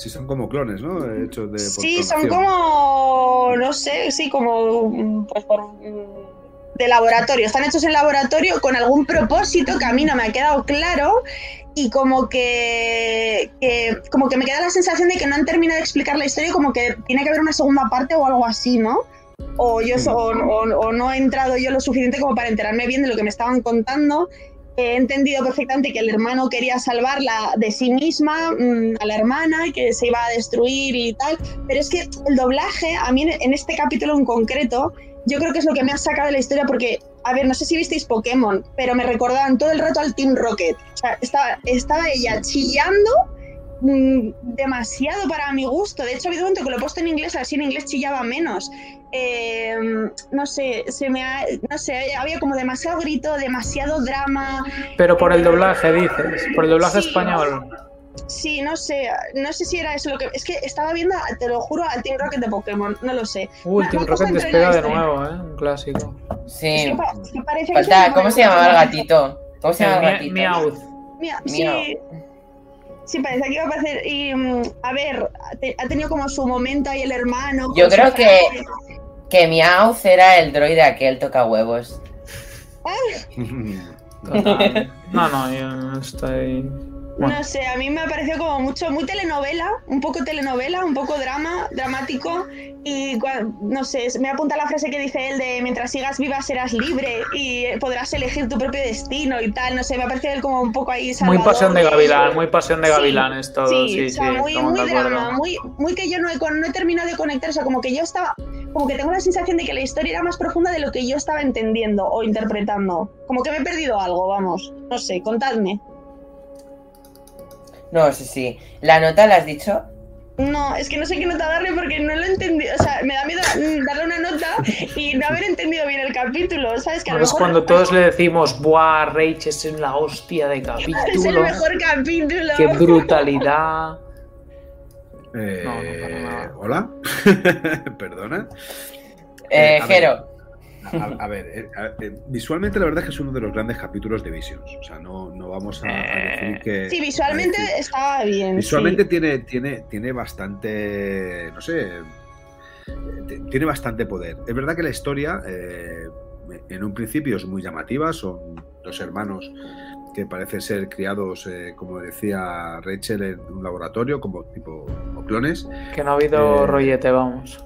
Sí, son como clones, ¿no? Hechos de. Sí, son como, no sé, sí, como mm, pues por, mm, de laboratorio. Están hechos en laboratorio con algún propósito que a mí no me ha quedado claro y como que, que- como que me queda la sensación de que no han terminado de explicar la historia, como que tiene que haber una segunda parte o algo así, ¿no? O yo o- o no he entrado yo lo suficiente como para enterarme bien de lo que me estaban contando. He entendido perfectamente que el hermano quería salvarla de sí misma, mm, a la hermana, que se iba a destruir y tal. Pero es que el doblaje, a mí en este capítulo en concreto, yo creo que es lo que me ha sacado de la historia porque, a ver, no sé si visteis Pokémon, pero me recordaban todo el rato al Team Rocket. O sea, estaba, estaba ella chillando mm, demasiado para mi gusto. De hecho, ha habido un momento que lo he puesto en inglés, así en inglés chillaba menos. Eh, no sé, se me ha- no sé, había como demasiado grito, demasiado drama. Pero por el doblaje, dices, por el doblaje Sí. español. Sí, no sé, no sé si era eso lo que. Es que estaba viendo, te lo juro, al Team Rocket de Pokémon, no lo sé. Uy, Team Rocket despega de historia. nuevo, ¿eh? Un clásico. Sí. pa- parece Falta, ¿cómo se llamaba el gatito? ¿Cómo se llama el gatito? Meowth. Sí. Parece que iba a aparecer. Y, mm, a ver, ha te- ha tenido como su momento ahí el hermano. Yo creo que- frase. Que Meowth era el droide aquel toca huevos. Total. No, no, yo no estoy. Bueno. No sé, a mí me ha parecido como mucho, muy telenovela, un poco telenovela, un poco drama, dramático. Y no sé, me apunta la frase que dice él de mientras sigas viva serás libre y podrás elegir tu propio destino y tal. No sé, me ha parecido él como un poco ahí Muy salvador pasión de gavilán, muy pasión de Sí, gavilanes todo. Sí, Sí, sí, o sea, muy, estamos muy acuerdo. drama, muy, muy que yo no he, no he terminado de conectar, o sea, como que yo estaba, como que tengo la sensación de que la historia era más profunda de lo que yo estaba entendiendo o interpretando. Como que me he perdido algo, vamos. No sé, contadme. No, sí, sí. ¿La nota la has dicho? No, es que no sé qué nota darle porque no lo he entendido. O sea, me da miedo mm, darle una nota y no haber entendido bien el capítulo, ¿sabes? Que a lo Ahora es mejor cuando todos le decimos, ¡buah, Rage es en la hostia de es el capítulo! mejor capítulo. ¡Qué brutalidad! Eh, No, no pasa nada. Hola, perdona. Eh, ver. Jero. A, a ver, eh, a- eh, visualmente la verdad es que es uno de los grandes capítulos de Visions. O sea, no, no vamos a, a decir Eh, que. Sí, visualmente decir- estaba bien. Visualmente sí. tiene, tiene, tiene bastante. No sé. eh, Tiene bastante poder. Es verdad que la historia, eh, en un principio, es muy llamativa. Son dos hermanos que parecen ser criados, eh, como decía Rachel, en un laboratorio, como tipo como clones. Que no ha habido Eh, rollete, vamos.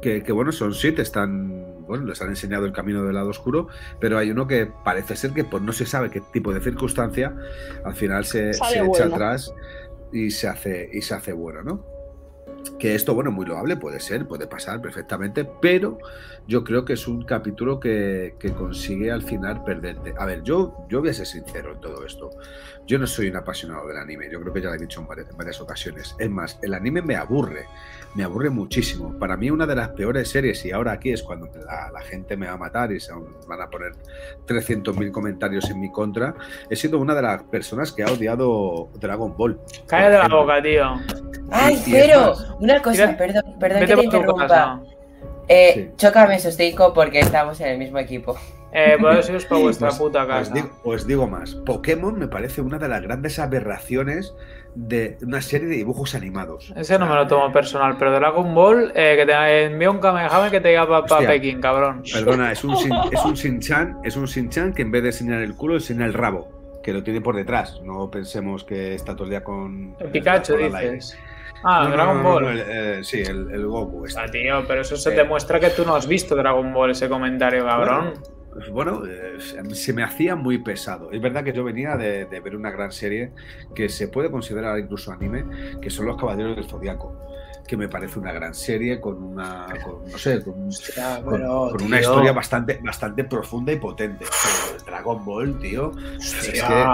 que, que, bueno, son siete, están, bueno, les han enseñado el camino del lado oscuro, pero hay uno que parece ser que por no se sabe qué tipo de circunstancia, al final se, echa atrás y se hace, y se hace bueno, ¿no? Que esto, bueno, muy loable, puede ser, puede pasar perfectamente, pero yo creo que es un capítulo que, que consigue al final perderte. A ver, yo, yo voy a ser sincero en todo esto. Yo no soy un apasionado del anime, yo creo que ya lo he dicho en varias, en varias ocasiones. Es más, el anime me aburre, me aburre muchísimo. Para mí una de las peores series, y ahora aquí es cuando la, la gente me va a matar y se van a poner 300.000 comentarios en mi contra, he sido una de las personas que ha odiado Dragon Ball. Cállate la ejemplo. boca, tío. ¡Ay, más, Una cosa, perdón, perdón que te interrumpa. casa. Eh, Sí. Chócame, Sostico, porque estamos en el mismo equipo. Eh, pues eso es para vuestra Pues- puta Os casa. digo, os digo más, Pokémon me parece una de las grandes aberraciones de una serie de dibujos animados. Ese no me lo tomo personal, pero Dragon Ball, eh, que te envío un Kamehameha que te diga para Hostia. Pekín, cabrón. Perdona, es un, Shin- es un Shin-Chan, es un Shin-Chan que en vez de enseñar el culo, enseña el rabo, que lo tiene por detrás. No pensemos que está todo el día con. El Pikachu, dices. Ah, No, Dragon no, no, Ball. no, el- eh, sí, el, el Goku. este. Ah, tío, pero eso se Eh. demuestra que tú no has visto Dragon Ball, ese comentario, cabrón. Pues Bueno, eh, se me hacía muy pesado. Es verdad que yo venía de, de ver una gran serie que se puede considerar incluso anime, que son Los Caballeros del Zodiaco, que me parece una gran serie con una, con, no sé, con, Hostia, con- pero, con una historia bastante, bastante profunda y potente. Pero Dragon Ball, tío. Es que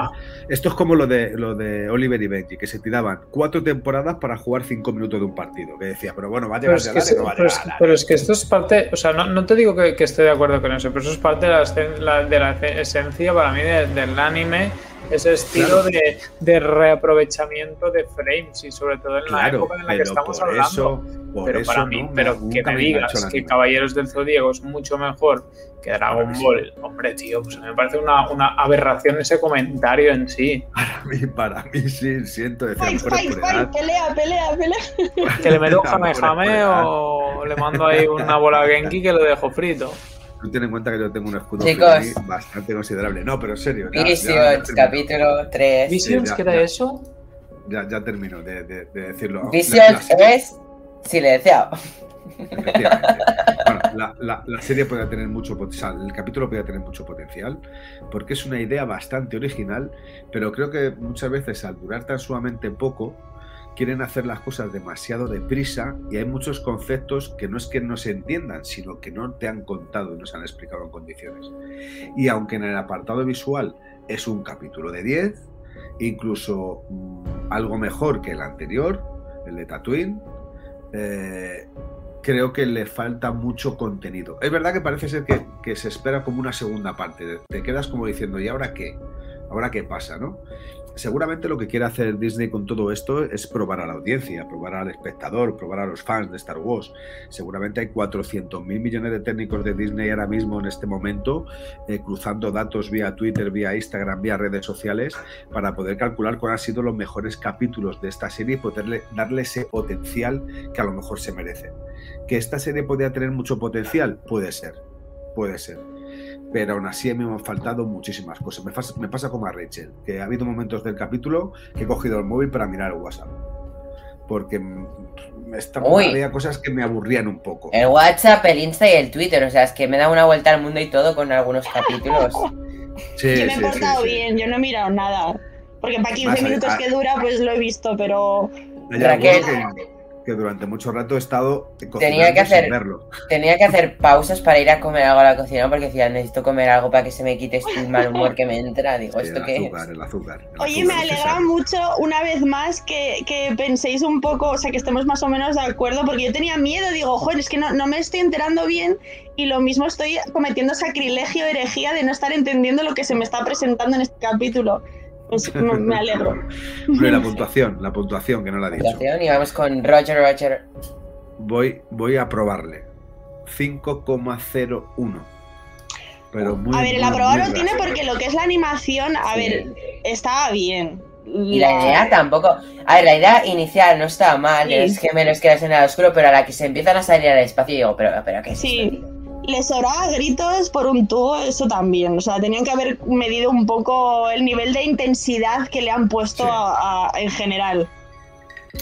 esto es como lo de, lo de Oliver y Benji, que se tiraban cuatro temporadas para jugar cinco minutos de un partido. Que decía, pero bueno, va a Pero llegar es, ya que, no va pero, es, llegar, dale". pero es que esto es parte, o sea, no, no te digo que, que estoy de acuerdo con eso, pero eso es parte de la, de la esencia para mí de- del anime, ese estilo Claro. de, de reaprovechamiento de frames y sobre todo en la época en la que estamos por hablando. eso, por pero eso para mí, no, pero que me digas que. Caballeros del Zodíaco es mucho mejor que Dragon. Ball, hombre, tío, pues a mí me parece una, una aberración ese comentario en sí. Para mí, para mí sí, siento decir, a Fight, fight, fight, edad. pelea, pelea, pelea. Que le meto A Jamehame edad. o le mando ahí una bola Genki que lo dejo frito. Tú ten en cuenta que yo tengo un escudo Chicos. bastante considerable. No, pero en serio. ya- Visions, ya capítulo 3. ¿Visions ya, qué era ya. eso? Ya, ya termino de, de- de decirlo. Visions la- es silenciado. Efectivamente. Bueno, la, la- la serie puede tener mucho potencial, el capítulo puede tener mucho potencial, porque es una idea bastante original, pero creo que muchas veces al durar tan sumamente poco, quieren hacer las cosas demasiado deprisa y hay muchos conceptos que no es que no se entiendan, sino que no te han contado y no se han explicado en condiciones. Y aunque en el apartado visual es un capítulo de 10, incluso mm, algo mejor que el anterior, el de Tatooine, eh, creo que le falta mucho contenido. Es verdad que parece ser que, que se espera como una segunda parte. Te quedas como diciendo, ¿y ahora qué? ¿Ahora qué pasa, no? Seguramente lo que quiere hacer Disney con todo esto es probar a la audiencia, probar al espectador, probar a los fans de Star Wars. Seguramente hay 400 mil millones de técnicos de Disney ahora mismo en este momento eh, cruzando datos vía Twitter, vía Instagram, vía redes sociales para poder calcular cuáles han sido los mejores capítulos de esta serie y poderle darle ese potencial que a lo mejor se merece. Que esta serie podría tener mucho potencial, puede ser, puede ser. Pero aún así a mí me han faltado muchísimas cosas. Me, pasa- me pasa como a Rachel, que ha habido momentos del capítulo que he cogido el móvil para mirar el WhatsApp. Porque había cosas que me aburrían un poco. El WhatsApp, el Insta y el Twitter. O sea, es que me da una vuelta al mundo y todo con algunos capítulos. Sí, yo me he sí, portado sí, sí. bien, yo no he mirado nada. Porque para 15 Más hay- minutos ah. que dura, pues lo he visto, pero Raquel. que, que durante mucho rato he estado Tenía cocinando que hacer- sin verlo. Tenía que hacer pausas para ir a comer algo a la cocina porque decía, necesito comer algo para que se me quite este mal humor que me entra. Digo, Sí, ¿esto el qué azúcar, es? el azúcar. el Oye, azúcar me alegra mucho una vez más que, que penséis un poco, o sea, que estemos más o menos de acuerdo, porque yo tenía miedo, digo, joder, es que no, no me estoy enterando bien y lo mismo estoy cometiendo sacrilegio, herejía de no estar entendiendo lo que se me está presentando en este capítulo. Pues me me alegro. Pero la puntuación, la puntuación que no la he dicho. Puntuación, Y vamos con Roger, Roger. Voy, voy a probarle. 5,01. Pero muy A ver, el muy lo tiene porque lo que es la animación, a Sí. ver, estaba bien. Y la idea tampoco. A ver, la idea inicial no estaba mal, Sí. los gemelos que eran en el oscuro, pero a la que se empiezan a salir al espacio, digo, pero, pero ¿qué es Sí. esto? Les sobraba gritos por un tubo, eso también. O sea, tenían que haber medido un poco el nivel de intensidad que le han puesto Sí. a- a- en general.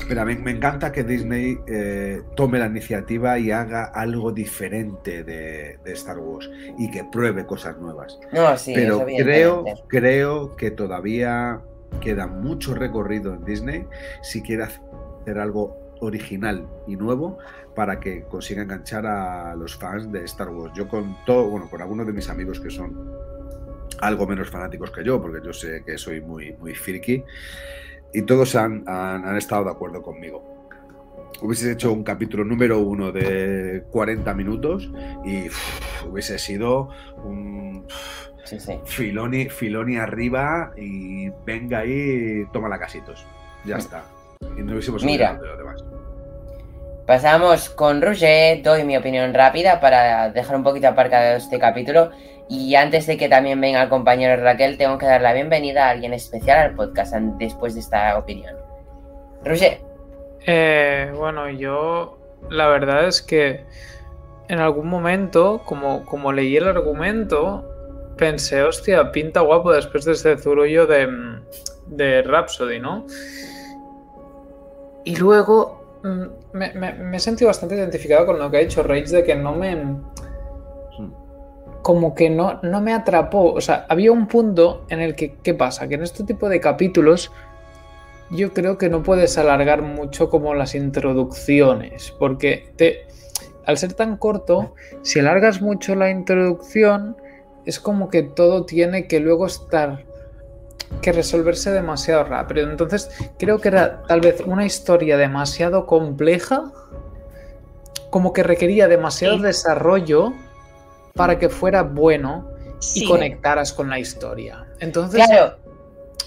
Pero me, me encanta que Disney eh, tome la iniciativa y haga algo diferente de, de Star Wars y que pruebe cosas nuevas. No, sí, Pero eso creo, creo que todavía queda mucho recorrido en Disney si quiere hacer algo original y nuevo para que consiga enganchar a los fans de Star Wars. Yo con todo, bueno, con algunos de mis amigos que son algo menos fanáticos que yo, porque yo sé que soy muy, muy friki, y todos han, han, han estado de acuerdo conmigo. Hubiese hecho un capítulo número uno de 40 minutos y hubiese sido un Sí, sí. Filoni, Filoni arriba y venga ahí, toma la casitos. Ya está. Y no hubiésemos Mira. de lo demás. Pasamos con Roger, doy mi opinión rápida para dejar un poquito aparcado este capítulo. Y antes de que también venga el compañero Raquel, tengo que dar la bienvenida a alguien especial al podcast después de esta opinión. Roger, Eh, bueno, yo la verdad es que en algún momento, como, como leí el argumento, pensé, hostia, pinta guapo después de ese zurullo de, de Rhapsody, ¿no? Y luego me, me- me he sentido bastante identificado con lo que ha dicho Rage de que no me... Como que no, no me atrapó. O sea, había un punto en el que, ¿qué pasa? Que en este tipo de capítulos yo creo que no puedes alargar mucho como las introducciones, porque te, al ser tan corto, si alargas mucho la introducción, es como que todo tiene que luego estar que resolverse demasiado rápido. Entonces, creo que era tal vez una historia demasiado compleja, como que requería demasiado Sí. desarrollo para que fuera bueno Sí. y conectaras con la historia. Entonces, claro,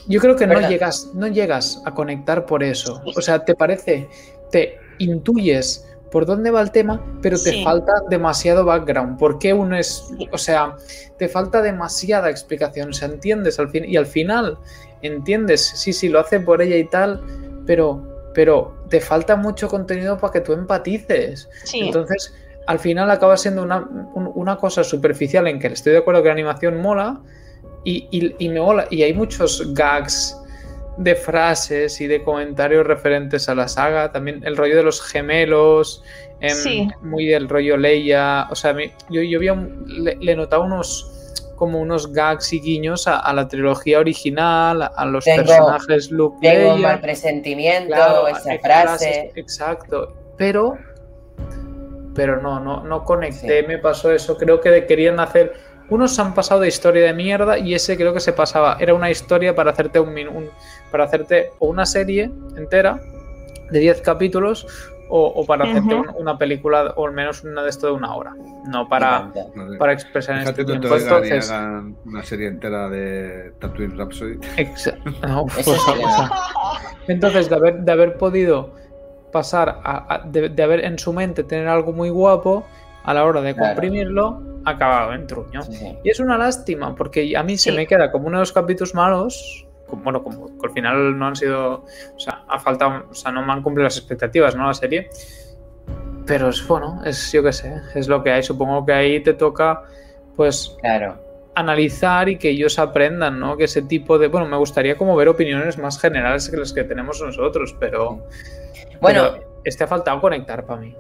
yo creo que no llegas, no llegas a conectar por eso. O sea, te parece, te intuyes por dónde va el tema, pero te Sí. falta demasiado background. ¿Por qué uno es, o sea, te falta demasiada explicación? O sea, entiendes al fin y al final entiendes, sí, sí, lo hace por ella y tal, pero, pero te falta mucho contenido para que tú empatices. Sí. Entonces, al final acaba siendo una, un- una cosa superficial en que estoy de acuerdo que la animación mola y, y- y me mola. Y hay muchos gags de frases y de comentarios referentes a la saga. También el rollo de los gemelos, em, Sí. muy del rollo Leia. O sea, yo, yo había un- le, le notaba unos como unos gags y guiños a, a la trilogía original, a, a los Tengo- personajes Luke Tengo un Leia. mal presentimiento, Claro, esa frase. frases, exacto. Pero, pero no, no, no conecté, Sí. me pasó eso. Creo que de- querían hacer. Unos han pasado de historia de mierda y ese creo que se pasaba. Era una historia para hacerte un, min- un- para hacerte o una serie entera de 10 capítulos o, o para hacerte una película o al menos una de esto de una hora. No para. No para expresar en este tiempo. Entonces, hagan una serie entera de Tatooine Rhapsody. no, pues, sí. o sea, Entonces, de haber, de haber podido pasar, a, a- de, de haber en su mente tener algo muy guapo, a la hora de Claro. comprimirlo, ha acabado en truño. Sí. Y es una lástima, porque a mí se Sí. me queda como uno de los capítulos malos. como- Bueno, como que al final no han sido. O sea, ha faltado. O sea, no me han cumplido las expectativas, ¿no? La serie. Pero es bueno, es yo qué sé, es lo que hay. Supongo que ahí te toca, pues, Claro. analizar y que ellos aprendan, ¿no? Que ese tipo de. Bueno, me gustaría como ver opiniones más generales que las que tenemos nosotros, pero. Bueno, pero este ha faltado conectar para mí.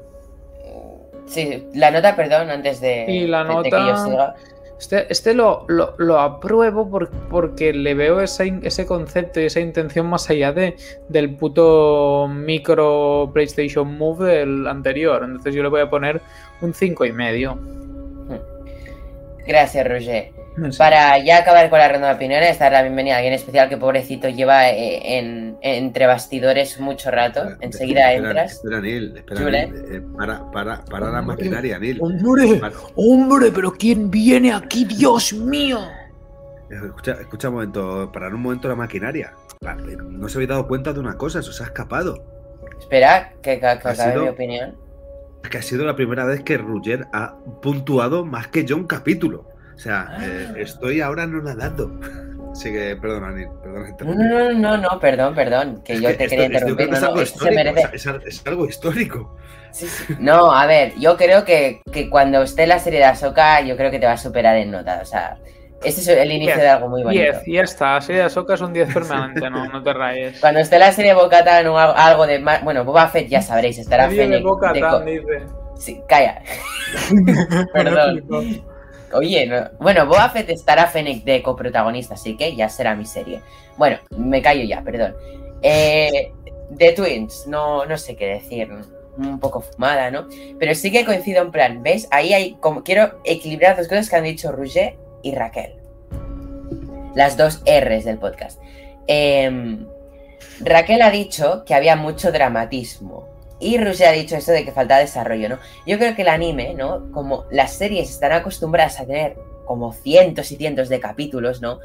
Sí, la nota, perdón, antes de, Y la de que nota- yo siga. Este, este lo, lo- lo apruebo por- porque le veo in- ese concepto y esa intención más allá de, del puto micro PlayStation Move del anterior. Entonces yo le voy a poner un 5 y medio. Gracias, Roger. Para ya acabar con la ronda de opiniones, dar la bienvenida a alguien especial que pobrecito lleva eh, en, entre bastidores mucho rato. Enseguida Espera, entras. Espera, Neil. Espera. Neil, eh, para, para, para la maquinaria, Neil. ¡Hombre! Para- ¡Hombre! ¿Pero quién viene aquí? ¡Dios mío! Escucha, escucha un momento, parar un momento la maquinaria. Pa- No se habéis dado cuenta de una cosa, eso se ha escapado. Espera, que, que- que Ha acabe sido- mi opinión. Es que ha sido la primera vez que Roger ha puntuado más que yo un capítulo. O sea, eh, Ah. estoy ahora no nadando. Así que, perdona, Neil, perdona. No, no, no, no, no, perdón, perdón, que Es yo que te esto- quería interrumpir. que es algo no, esto se histórico, merece. o sea, es, es algo histórico. Sí, sí. No, a ver, yo creo que, que cuando esté la serie de Ahsoka, yo creo que te va a superar en nota. O sea, este es el inicio Diez, de algo muy bonito. 10, y ya está. La serie de Ahsoka es un 10 permanente, no, no te rayes. Cuando esté la serie de Bocatan o algo- de más. Bueno, Boba Fett ya sabréis, estará de Fennec. Boca de dice. Sí, calla. Perdón. Oye, no- bueno, Boba Fett estará Fennec de coprotagonista, así que ya será mi serie. Bueno, me callo ya, perdón. Eh, The Twins, no, no sé qué decir, un poco fumada, ¿no? Pero sí que coincido en plan, ¿ves? Ahí hay como quiero equilibrar dos cosas que han dicho Roger y Raquel. Las dos R's del podcast. Em, Raquel ha dicho que había mucho dramatismo. Y Roger ha dicho esto de que falta desarrollo, ¿no? Yo creo que el anime, ¿no? Como las series están acostumbradas a tener como cientos y cientos de capítulos, ¿no?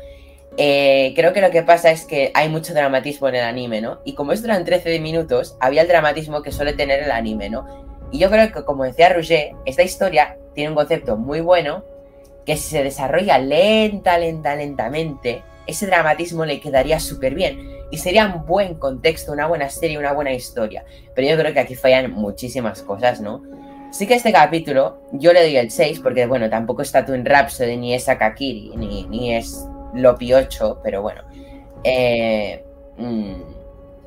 Eh, creo que lo que pasa es que hay mucho dramatismo en el anime, ¿no? Y como esto eran 13 minutos, había el dramatismo que suele tener el anime, ¿no? Y yo creo que, como decía Roger, esta historia tiene un concepto muy bueno que si se desarrolla lenta, lenta, lentamente, ese dramatismo le quedaría súper bien. Y sería un buen contexto, una buena serie, una buena historia. Pero yo creo que aquí fallan muchísimas cosas, ¿no? Sí que este capítulo yo le doy el 6 porque, bueno, tampoco está Twin Rhapsody, ni es Akakiri, ni, ni es Lopi 8, pero bueno. Eh, mm,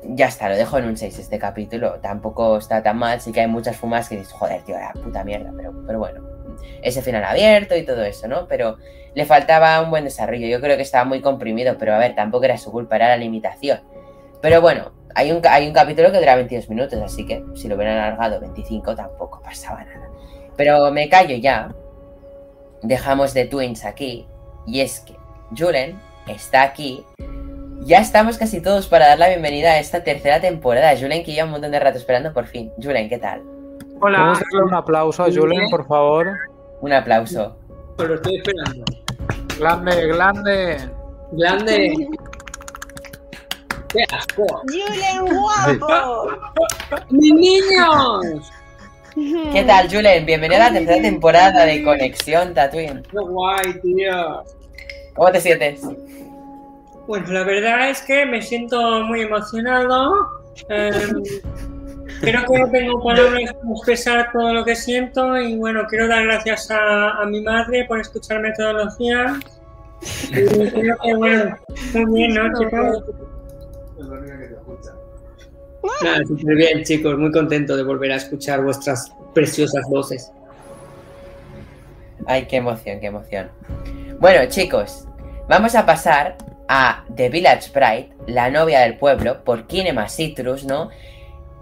ya está, lo dejo en un 6 este capítulo. Tampoco está tan mal, sí que hay muchas fumas que dices, joder, tío, la puta mierda, pero, pero bueno. Ese final abierto y todo eso, ¿no? Pero le faltaba un buen desarrollo. Yo creo que estaba muy comprimido, pero a ver, tampoco era su culpa, era la limitación. Pero bueno, hay un, hay un capítulo que dura 22 minutos, así que si lo hubieran alargado 25 tampoco pasaba nada. Pero me callo ya. Dejamos de Twins aquí. Y es que Julen está aquí. Ya estamos casi todos para dar la bienvenida a esta tercera temporada. Julen, que lleva un montón de rato esperando por fin. Julen, ¿qué tal? ¿Podemos darle un aplauso a Julen, por favor? Un aplauso. Pero estoy esperando. Grande, grande. Grande. ¡Qué asco! ¡Julen, guapo! ¡Mis niños! ¿Qué tal, Julen? Bienvenida a la tercera temporada de Conexión Tatooine. ¡Qué guay, tío! ¿Cómo te sientes? Bueno, la verdad es que me siento muy emocionado. Em, creo que no tengo palabras para expresar todo lo que siento y bueno, quiero dar gracias a, a mi madre por escucharme todos los días. Y creo que bueno, muy bien, ¿no, chicos? Es la única que te escucha. Nada, súper bien, chicos. Muy contento de volver a escuchar vuestras preciosas voces. Ay, qué emoción, qué emoción. Bueno, chicos, vamos a pasar a The Village Bride, la novia del pueblo, por Kinema Citrus, ¿no?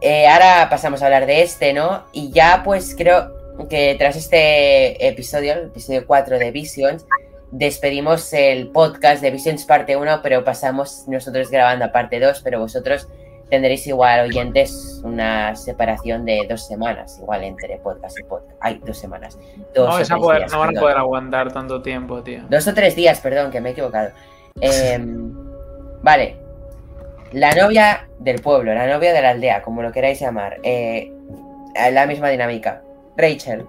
Eh, ahora pasamos a hablar de este, ¿no? Y ya pues creo que tras este episodio, el episodio 4 de Visions, despedimos el podcast de Visions parte 1, pero pasamos nosotros grabando a parte 2, pero vosotros tendréis igual oyentes una separación de dos semanas, igual entre podcast y podcast. Hay dos semanas. Dos No, esa poder- días, no van a poder aguantar tanto tiempo, tío. Dos o tres días, perdón, que me he equivocado. Em, vale. La novia del pueblo, la novia de la aldea, como lo queráis llamar. eh, la misma dinámica. Rachel.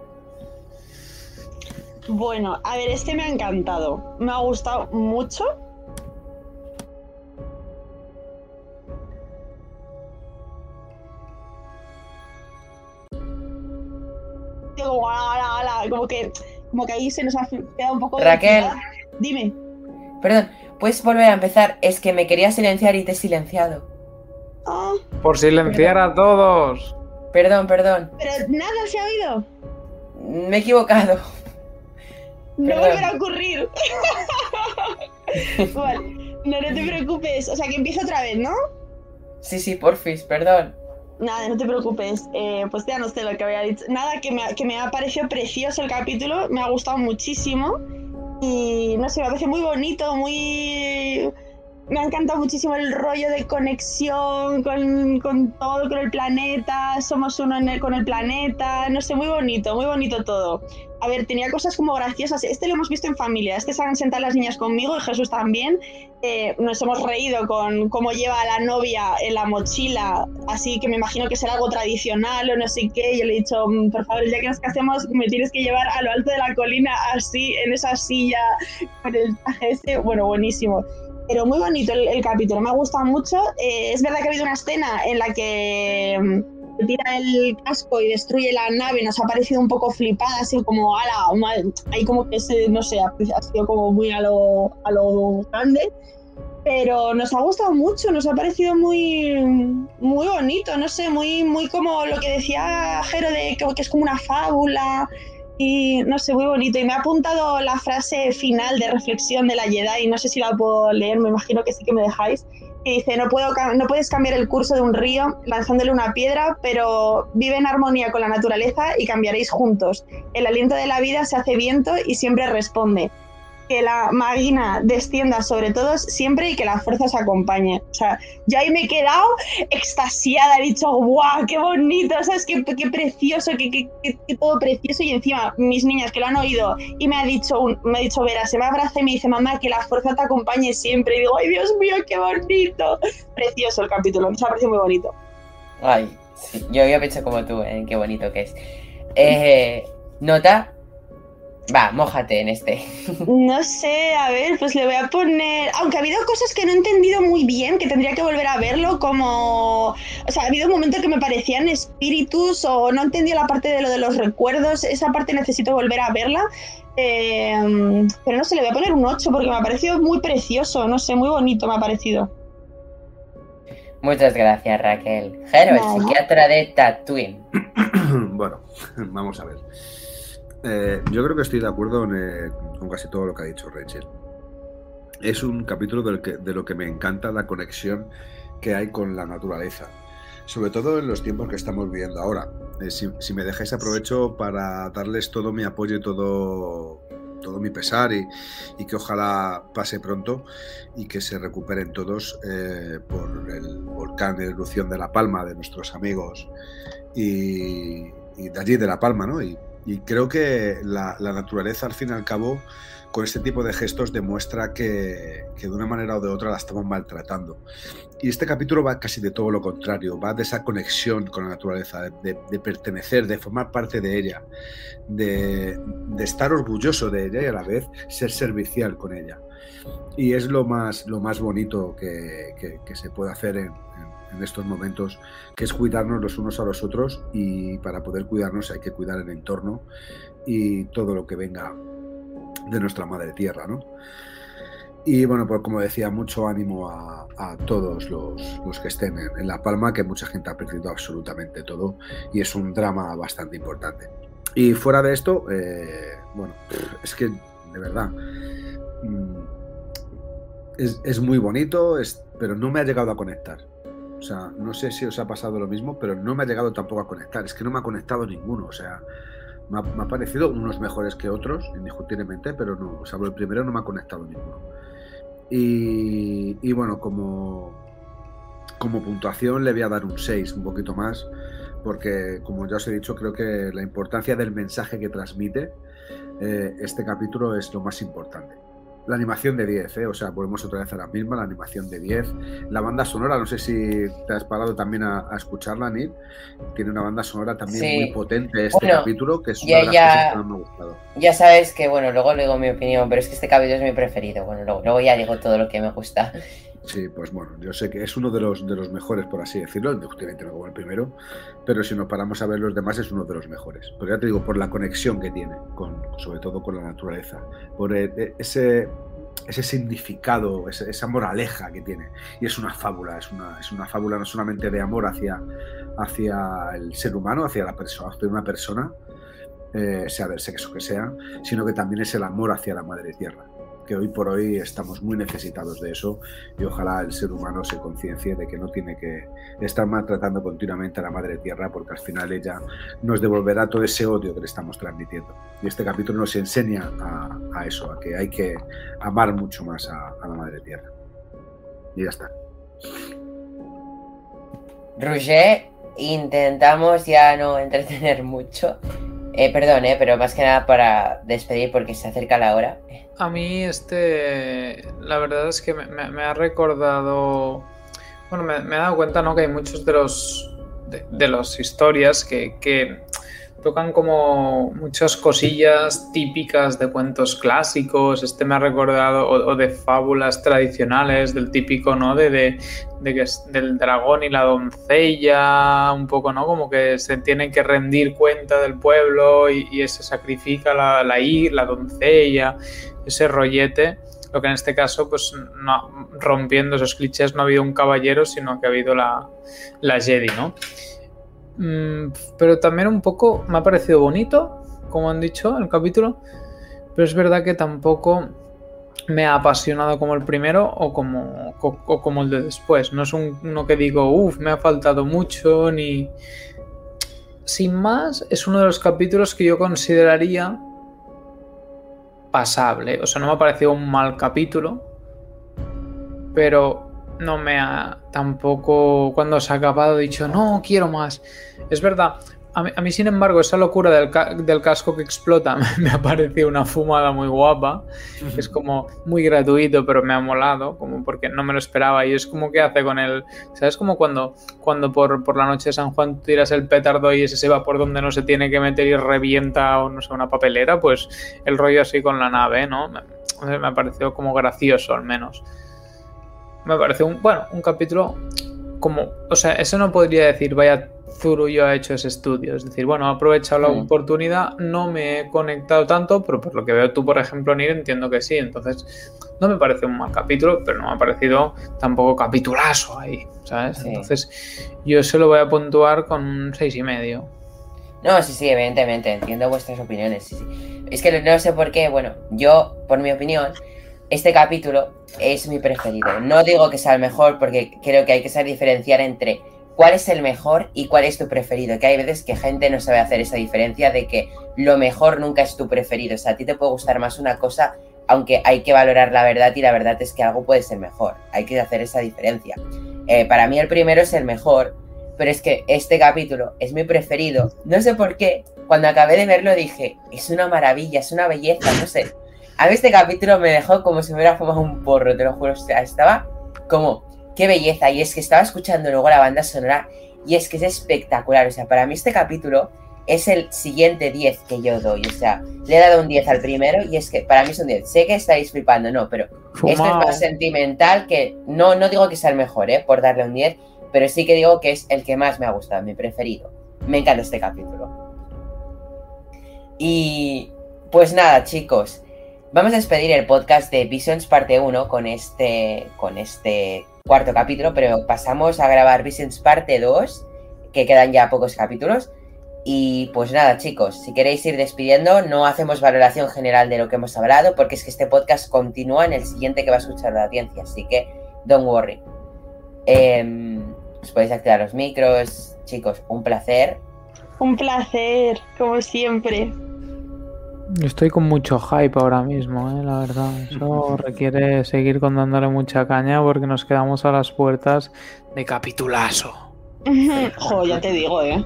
Bueno, a ver, este me ha encantado. Me ha gustado mucho. Como, ala, ala, como que, como que ahí se nos ha quedado un poco. Raquel. Dime. Perdón, ¿puedes volver a empezar? Es que me quería silenciar y te he silenciado. Ah, Por silenciar a todos. Perdón, perdón. pero nada se ha oído. Me he equivocado. No volverá a ocurrir. vale. No, no te preocupes. O sea, que empieza otra vez, ¿no? Sí, sí, porfis, perdón. Nada, no te preocupes. Eh, pues ya no sé lo que había dicho. Nada, que me, ha- que me ha parecido precioso el capítulo. Me ha gustado muchísimo. Y no sé, me parece muy bonito, muy... Me ha encantado muchísimo el rollo de conexión con, con todo, con el planeta. Somos uno en el- con el planeta. No sé, muy bonito, muy bonito todo. A ver, tenía cosas como graciosas. Este lo hemos visto en familia. Este se han sentado las niñas conmigo y Jesús también. Eh, nos hemos reído con cómo lleva a la novia en la mochila, así que me imagino que será algo tradicional o no sé qué. Yo le he dicho, "Mm, por favor, ya que nos casemos, me tienes que llevar a lo alto de la colina, así, en esa silla, con el traje ese. Bueno, buenísimo. Pero muy bonito el, el capítulo, me ha gustado mucho. Eh, es verdad que ha habido una escena en la que mm, tira el casco y destruye la nave, nos ha parecido un poco flipada, así como, ala, madre", ahí como que se, no sé, ha sido como muy a lo, a lo grande pero nos ha gustado mucho, nos ha parecido muy, muy bonito, no sé, muy, muy como lo que decía Jero de que, que es como una fábula y no sé, muy bonito. Y me ha apuntado la frase final de reflexión de la Jedi, no sé si la puedo leer, me imagino que sí que me dejáis, dice, no, puedo, no puedes cambiar el curso de un río lanzándole una piedra, pero vive en armonía con la naturaleza y cambiaréis juntos. El aliento de la vida se hace viento y siempre responde que la máquina descienda sobre todos siempre y que la fuerza os acompañe. O sea, yo ahí me he quedado extasiada, he dicho, guau, qué bonito, ¿sabes? Qué, qué precioso, qué, qué- qué- todo precioso. Y encima, mis niñas que lo han oído y me ha dicho, un- me ha dicho Vera, se me abraza y me dice, mamá, que la fuerza te acompañe siempre. Y digo, ay, Dios mío, qué bonito. Precioso el capítulo, me ha parecido muy bonito. Ay, yo, yo pienso como tú, ¿eh? qué bonito que es. Eh, Nota. Va, mójate en este. No sé, a ver, pues le voy a poner. Aunque ha habido cosas que no he entendido muy bien, que tendría que volver a verlo, como. O sea, ha habido momentos que me parecían espíritus o no entendía la parte de lo de los recuerdos. Esa parte necesito volver a verla. Eh, pero no sé, le voy a poner un 8 porque me ha parecido muy precioso, no sé, muy bonito me ha parecido. Muchas gracias, Raquel. Jero, el psiquiatra de Tatooine. bueno, vamos a ver. Eh, yo creo que estoy de acuerdo en, eh, con casi todo lo que ha dicho Rachel. Es un capítulo que- de lo que me encanta la conexión que hay con la naturaleza. Sobre todo en los tiempos que estamos viviendo ahora. Eh, si, si me dejáis aprovecho para darles todo mi apoyo y todo, todo mi pesar y, y que ojalá pase pronto y que se recuperen todos eh, por el volcán de erupción de La Palma, de nuestros amigos y, y de allí de La Palma, ¿no? Y, y creo que la, la naturaleza, al fin y al cabo, con este tipo de gestos demuestra que, que de una manera o de otra la estamos maltratando. Y este capítulo va casi de todo lo contrario, va de esa conexión con la naturaleza, de, de pertenecer, de formar parte de ella, de, de estar orgulloso de ella y a la vez ser servicial con ella. Y es lo más, lo más bonito que, que- que se puede hacer en, en- estos momentos, que es cuidarnos los unos a los otros y para poder cuidarnos hay que cuidar el entorno y todo lo que venga de nuestra madre tierra, ¿no? Y bueno, pues como decía, mucho ánimo a, todos los, los, que estén en, en, La Palma, que mucha gente ha perdido absolutamente todo y es un drama bastante importante. Y fuera de esto, eh, bueno, es que de verdad mm, es, es muy bonito, es, pero no me ha llegado a conectar. O sea, no sé si os ha pasado lo mismo, pero no me ha llegado tampoco a conectar. Es que no me ha conectado ninguno. O sea, me ha, parecido unos mejores que otros, indiscutiblemente, pero no, salvo el primero, no me ha conectado ninguno. Y, y, bueno, como, como puntuación le voy a dar un 6, un poquito más, porque como ya os he dicho, creo que la importancia del mensaje que transmite eh, este capítulo es lo más importante. La animación de 10, ¿eh? o sea, volvemos otra vez a la misma, la animación de 10. La banda sonora, no sé si te has parado también a, a escucharla, Nid. Tiene una banda sonora también sí. muy potente este bueno, capítulo, que es una ya, de las ya, cosas que más me ha gustado. Ya sabes que, bueno, luego le digo mi opinión, pero es que este capítulo es mi preferido. Bueno, luego, luego ya digo todo lo que me gusta. Sí, pues bueno, yo sé que es uno de los, de los mejores, por así decirlo, indiscutiblemente no como el primero, pero si nos paramos a ver los demás es uno de los mejores. Pero ya te digo, por la conexión que tiene, con, sobre todo con la naturaleza, por ese, ese significado, esa moraleja que tiene. Y es una fábula, es una, es una fábula no solamente de amor hacia, hacia el ser humano, hacia la persona, hacia una persona, eh, sea del sexo que sea, sino que también es el amor hacia la madre tierra que hoy por hoy estamos muy necesitados de eso y ojalá el ser humano se conciencie de que no tiene que estar maltratando continuamente a la madre tierra porque al final ella nos devolverá todo ese odio que le estamos transmitiendo. Y este capítulo nos enseña a, eso, a que hay que amar mucho más a, a la madre tierra. Y ya está. Roger, intentamos ya no entretener mucho. Eh, perdón, eh, pero más que nada para despedir porque se acerca la hora. A mí este, la verdad es que me, ha recordado, bueno, me, me, he dado cuenta, ¿no? Que hay muchos de los, de, de las historias que, que, tocan como muchas cosillas típicas de cuentos clásicos. Este me ha recordado, o, o de fábulas tradicionales, del típico, ¿no? De, de, de del dragón y la doncella, un poco, ¿no? Como que se tienen que rendir cuenta del pueblo y, y se sacrifica la, la, la doncella, ese rollete. Lo que en este caso, pues no, rompiendo esos clichés, no ha habido un caballero, sino que ha habido la, la Jedi, ¿no? Mm, pero también un poco me ha parecido bonito, como han dicho, el capítulo. Pero es verdad que tampoco me ha apasionado como el primero o como, o, como el de después. No es un, uno que digo, uff, me ha faltado mucho, ni... Sin más, es uno de los capítulos que yo consideraría pasable. O sea, no me ha parecido un mal capítulo, pero no me ha tampoco cuando se ha acabado dicho no quiero más es verdad a mí, a mí sin embargo esa locura del, ca del, casco que explota me ha parecido una fumada muy guapa. Uh -huh. es como muy gratuito pero me ha molado como porque no me lo esperaba. Y es como que hace con el sabes como cuando cuando por, por la noche de San Juan tiras el petardo y ese se va por donde no se tiene que meter y revienta o no sé una papelera pues el rollo así con la nave no me, me ha parecido como gracioso al menos me parece un, bueno, un capítulo como, o sea, eso no podría decir, vaya Zurullo ha hecho ese estudio, es decir, bueno, he aprovechado la mm. oportunidad, no me he conectado tanto, pero por lo que veo tú, por ejemplo, Nir, entiendo que sí, entonces no me parece un mal capítulo, pero no me ha parecido tampoco capitulazo ahí, ¿sabes? Sí. Entonces yo se lo voy a puntuar con un seis y medio. No, sí, sí, evidentemente, entiendo vuestras opiniones, sí, sí. Es que no sé por qué, bueno, yo, por mi opinión, este capítulo es mi preferido. No digo que sea el mejor porque creo que hay que saber diferenciar entre cuál es el mejor y cuál es tu preferido. Que hay veces que gente no sabe hacer esa diferencia de que lo mejor nunca es tu preferido. O sea, a ti te puede gustar más una cosa, aunque hay que valorar la verdad y la verdad es que algo puede ser mejor. Hay que hacer esa diferencia. Eh, para mí el primero es el mejor, pero es que este capítulo es mi preferido. No sé por qué. Cuando acabé de verlo dije, es una maravilla, es una belleza, no sé a mí este capítulo me dejó como si me hubiera fumado un porro, te lo juro. O sea, estaba como, qué belleza. Y es que estaba escuchando luego la banda sonora y es que es espectacular. O sea, para mí este capítulo es el siguiente 10 que yo doy. O sea, le he dado un 10 al primero y es que para mí es un 10. Sé que estáis flipando, no, pero Fumao. esto es más sentimental que no, no digo que sea el mejor, ¿eh? Por darle un 10, pero sí que digo que es el que más me ha gustado, mi preferido. Me encanta este capítulo. Y pues nada, chicos. Vamos a despedir el podcast de Visions parte 1 con este, con este cuarto capítulo, pero pasamos a grabar Visions parte 2, que quedan ya pocos capítulos. Y pues nada, chicos, si queréis ir despidiendo, no hacemos valoración general de lo que hemos hablado, porque es que este podcast continúa en el siguiente que va a escuchar la audiencia, así que don't worry. Em, os podéis activar los micros, chicos, un placer. Un placer, como siempre. Estoy con mucho hype ahora mismo, ¿eh? la verdad. Eso requiere seguir con dándole mucha caña porque nos quedamos a las puertas de capitulazo. Jo, ya te digo, ¿eh?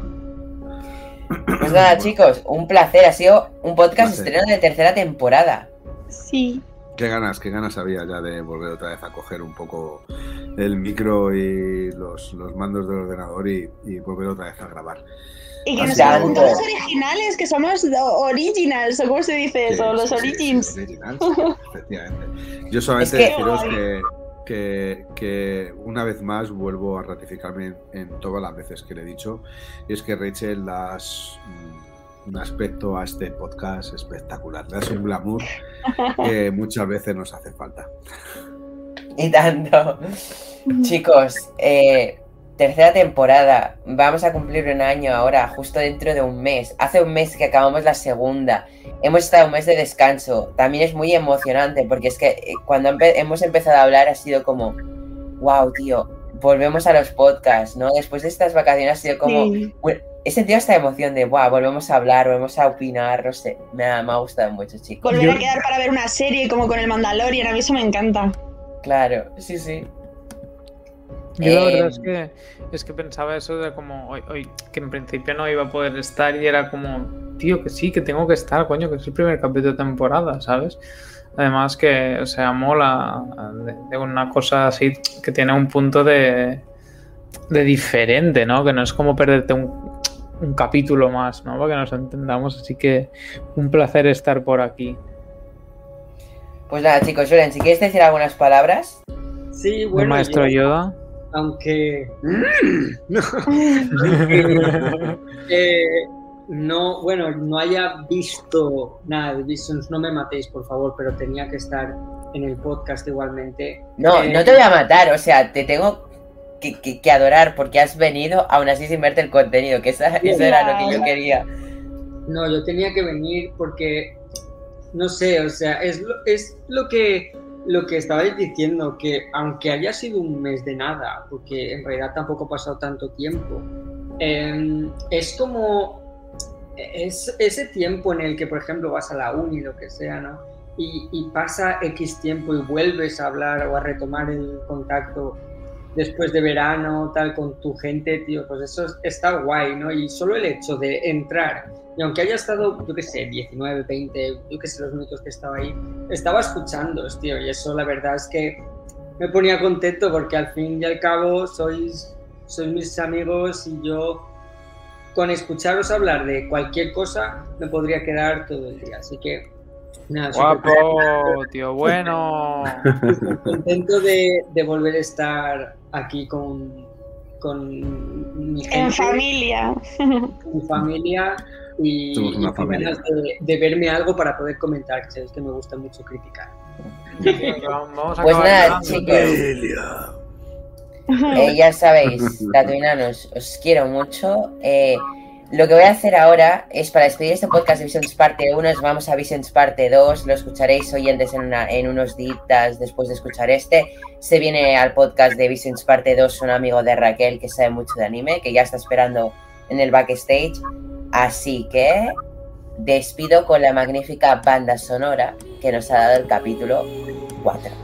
Pues nada, chicos, un placer. Ha sido un podcast Placer. estreno de tercera temporada. Sí. Qué ganas, qué ganas había ya de volver otra vez a coger un poco el micro y los, los mandos del ordenador y, y volver otra vez a grabar. Y que nos preguntan los originales, que somos originals, o cómo se dice eso, Sí, los sí, origins. sí, original, efectivamente. Yo solamente Es que- deciros que, que, que una vez más vuelvo a ratificarme en, en todas las veces que le he dicho, y es que Rachel das mm, un aspecto a este podcast espectacular, le das un glamour que muchas veces nos hace falta. Y tanto. Chicos, eh, tercera temporada. Vamos a cumplir un año ahora, justo dentro de un mes. Hace un mes que acabamos la segunda. Hemos estado un mes de descanso. También es muy emocionante porque es que eh, cuando empe- hemos empezado a hablar ha sido como, wow, tío, volvemos a los podcasts, ¿no? Después de estas vacaciones ha sido como, Sí. bueno, he sentido esta emoción de, wow, volvemos a hablar, volvemos a opinar, no sé. Me ha, me ha gustado mucho, chicos. Volver a quedar para ver una serie como con el Mandalorian, a mí eso me encanta. Claro, sí, sí. Yo la verdad es que, es que pensaba eso de como hoy, hoy, que en principio no iba a poder estar y era como, tío, que sí, que tengo que estar, coño, que es el primer capítulo de temporada, ¿sabes? Además que, o sea, mola de, de una cosa así que tiene un punto de, de diferente, ¿no? Que no es como perderte un, un capítulo más, ¿no? Para que nos entendamos, así que un placer estar por aquí. Pues nada, chicos, Julen, si quieres decir algunas palabras. Sí, ¿De bueno, Maestro yo- Yoda? Aunque no, eh, no, bueno, no haya visto nada de Visions, no me matéis, por favor, pero tenía que estar en el podcast igualmente. No, Eh, no te voy a matar, o sea, te tengo que, que- que adorar porque has venido aún así sin verte el contenido, que esa- eso era lo que yo quería. No, yo tenía que venir porque, no sé, o sea, es lo, es lo que lo que estabais diciendo, que aunque haya sido un mes de nada, porque en realidad tampoco ha pasado tanto tiempo, eh, es como es ese tiempo en el que, por ejemplo, vas a la uni, lo que sea, ¿no? Y, y pasa X tiempo y vuelves a hablar o a retomar el contacto después de verano, tal, con tu gente, tío, pues eso es- está guay, ¿no? Y solo el hecho de entrar, y aunque haya estado, yo qué sé, 19, 20, yo qué sé, los minutos que estaba ahí, estaba escuchando, tío, y eso la verdad es que me ponía contento porque al fin y al cabo sois, sois mis amigos y yo con escucharos hablar de cualquier cosa me podría quedar todo el día, así que nada, Guapo, tío, bueno. contento de, de volver a estar aquí con, con mi gente, En familia. mi familia y, Somos una y familia. de, de verme algo para poder comentar, que sabéis que me gusta mucho criticar. Vamos a Pues nada, chicos. Eh, ya sabéis, tatuinanos, os quiero mucho. Eh, lo que voy a hacer ahora es para despedir este podcast de Visions Parte 1, os vamos a Visions Parte 2, lo escucharéis oyentes en, en unos días después de escuchar este. Se viene al podcast de Visions Parte 2 un amigo de Raquel que sabe mucho de anime, que ya está esperando en el backstage. Así que despido con la magnífica banda sonora que nos ha dado el capítulo 4.